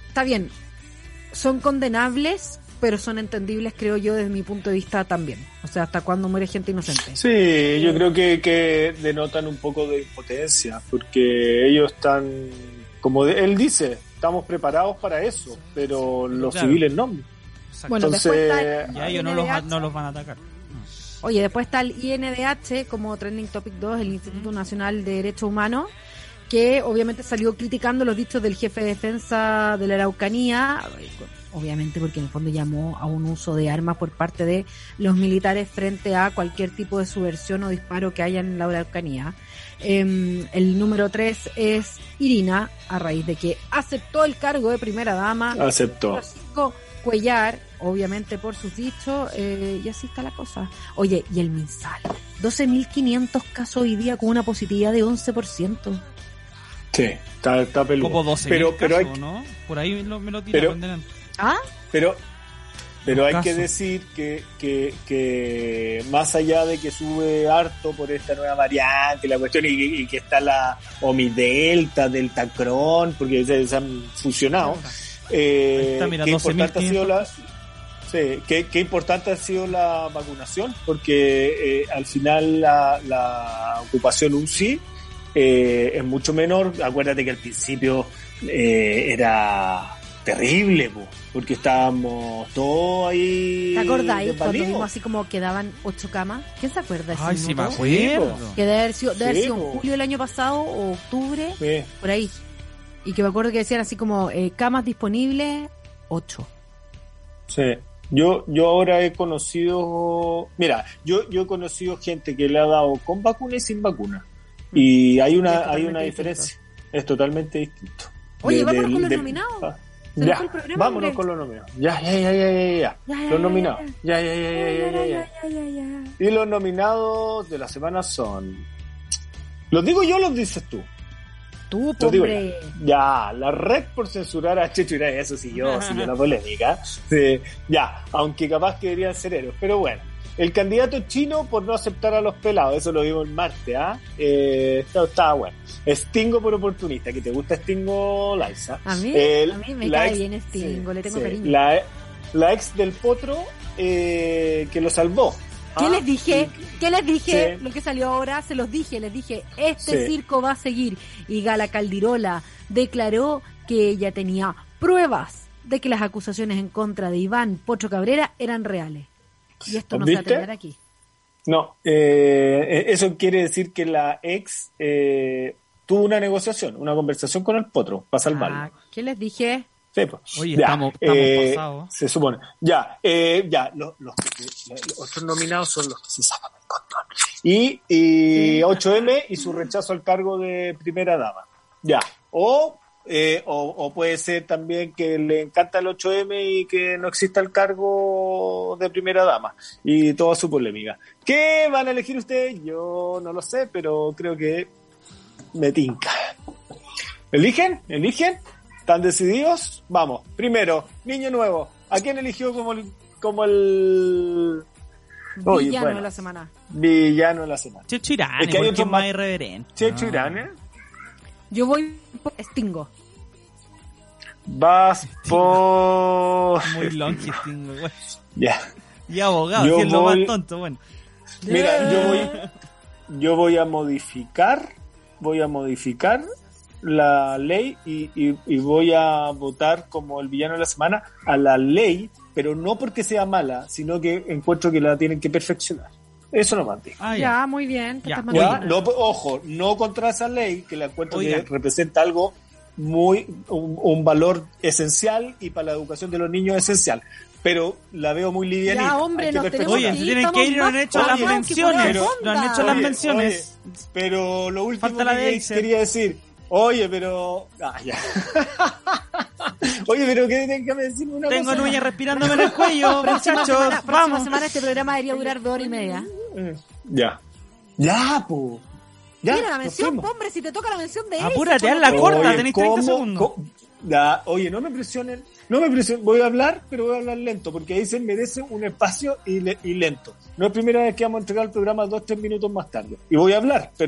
Está bien, son condenables, pero son entendibles, creo yo, desde mi punto de vista también. O sea, hasta cuando muere gente inocente. Sí, yo creo que, que denotan un poco de impotencia, porque ellos están, como de- él dice, estamos preparados para eso, pero los Claro. civiles no. Exacto. Bueno, Entonces, después está ya ellos no los, no los van a atacar. Oye, después está el INDH como Trending Topic 2, el Instituto Nacional de Derechos Humanos, que obviamente salió criticando los dichos del jefe de defensa de la Araucanía, obviamente porque en el fondo llamó a un uso de armas por parte de los militares frente a cualquier tipo de subversión o disparo que haya en la Araucanía. Em, el número 3 es Irina, a raíz de que aceptó el cargo de primera dama. Aceptó. Número cinco, Cuellar, obviamente por sus dichos, eh, y así está la cosa. Oye, y el MinSal, 12.500 casos hoy día con una positividad de 11%. Sí, está, está peludo. Como 12 pero, pero hay, ¿no? Por ahí lo- me lo tira Pero-. ¿Ah? pero, pero hay que decir que, que, que más allá de que sube harto por esta nueva variante, la cuestión, y, y que está la Omidelta, Delta Cron, porque se, se han fusionado. Eh, está, mira, qué importante ha 12.500 sido la sí, qué, qué importante ha sido la vacunación porque eh, al final la, la ocupación UCI eh, es mucho menor acuérdate que al principio eh, era terrible po, porque estábamos todos ahí ¿Te acordáis cuando vimos así como quedaban ocho camas? ¿Quién se acuerda Ay, sí me acuerdo. Que debe haber sido, debe haber Sí, sido en julio del año pasado o octubre, Sí. por ahí. Y que me acuerdo que decían así como eh, camas disponibles, ocho. Sí. Yo, yo ahora he conocido, mira, yo, yo he conocido gente que le ha dado con vacuna y sin vacuna. Y hay una, hay una distinto. diferencia. Es totalmente distinto. Oye, De- vámonos del- con los nominados. Ah, Ya, vámonos con los nominados. Ya, ya, ya, ya, ya, ya. Ya, ya, Los ya, nominados. ya, Ya, ya, ya, ya, ya, ya, ya. Ya, ya, ya. Y los nominados de la semana son. ¿Los digo yo o los dices tú? Tú, Los digo hombre. Ya, la red por censurar a Checho Irai, eso sí yo, siguió la polémica. Sí, ya, aunque capaz que deberían ser héroes. Pero bueno, el candidato chino por no aceptar a los pelados, eso lo vimos el martes, ¿ah? Eh, estaba, estaba bueno. Stingo por oportunista, que te gusta Stingo, Liza. A mí, El- a mí me cae ex- bien Stingo, le tengo sí, cariño. La, la ex del potro eh, que lo salvó. ¿Qué ¿ah? les dije? ¿Qué les dije? Sí. Lo que salió ahora, se los dije, les dije, este circo va a seguir. Y Gala Caldirola declaró que ella tenía pruebas de que las acusaciones en contra de Iván Pocho Cabrera eran reales. Y esto no se va a ¿Viste? terminar aquí. No, eh, eso quiere decir que la ex eh, tuvo una negociación, una conversación con el potro para salvarlo. Ah, ¿Qué les dije? Sí, pues. Oye, Ya, estamos- estamos eh, pasados. Se supone. Ya, eh, ya, los, los, que- los otros nominados son los que se sacan el control. Y, y 8M y su rechazo al cargo de primera dama. Ya. O, eh, o, o puede ser también que le encanta el 8M y que no exista el cargo de primera dama. Y toda su polémica. ¿Qué van a elegir ustedes? Yo no lo sé, pero creo que me tinca. ¿Eligen? ¿Eligen? ¿Están decididos? Vamos. Primero, niño nuevo. ¿A quién eligió como el, como el Villano bueno. de la semana. villano de la semana? Checho Irán, Es que hay otro es más más- irreverente. Yo voy por Stingo. Vas por... Muy longe, Stingo, güey. Ya. Y abogado, Yo que es lo más voy- tonto, bueno. Mira, yo voy, yo voy a modificar, voy a modificar la ley y, y- y voy a votar como el villano de la semana a la ley, pero no porque sea mala, sino que encuentro que la tienen que perfeccionar. Eso no digo. Ah, ya. Ya, muy bien. te Ya. Ya, no, ojo, no contra esa ley, que la encuentro Oiga. que representa algo muy, un, un valor esencial y para la educación de los niños esencial. Pero la veo muy livianita. Ya, hombre, nos tenemos Oye, Sí, tienen que ir y no han hecho las oye, menciones. pero- No han hecho las menciones. oye, pero lo último Falta la que de quería decir, oye, pero... Ah, ya. oye, pero que déjame decir una Tengo cosa. Núñez respirándome en el cuello, Próxima muchachos. semana, próxima Vamos. semana este programa debería durar dos horas y media. Eh, Ya. Ya, po. Ya, Mira la mención, hombre, si te toca la mención de él. Apúrate, haz la Oye, corta, tenéis 30 ¿cómo- segundos. cómo- Ya, oye, no me presionen, no me presionen, voy a hablar, pero voy a hablar lento, porque ahí se merece un espacio y, le- y lento. No es primera vez que vamos a entregar el programa dos, tres minutos más tarde. Y voy a hablar, pero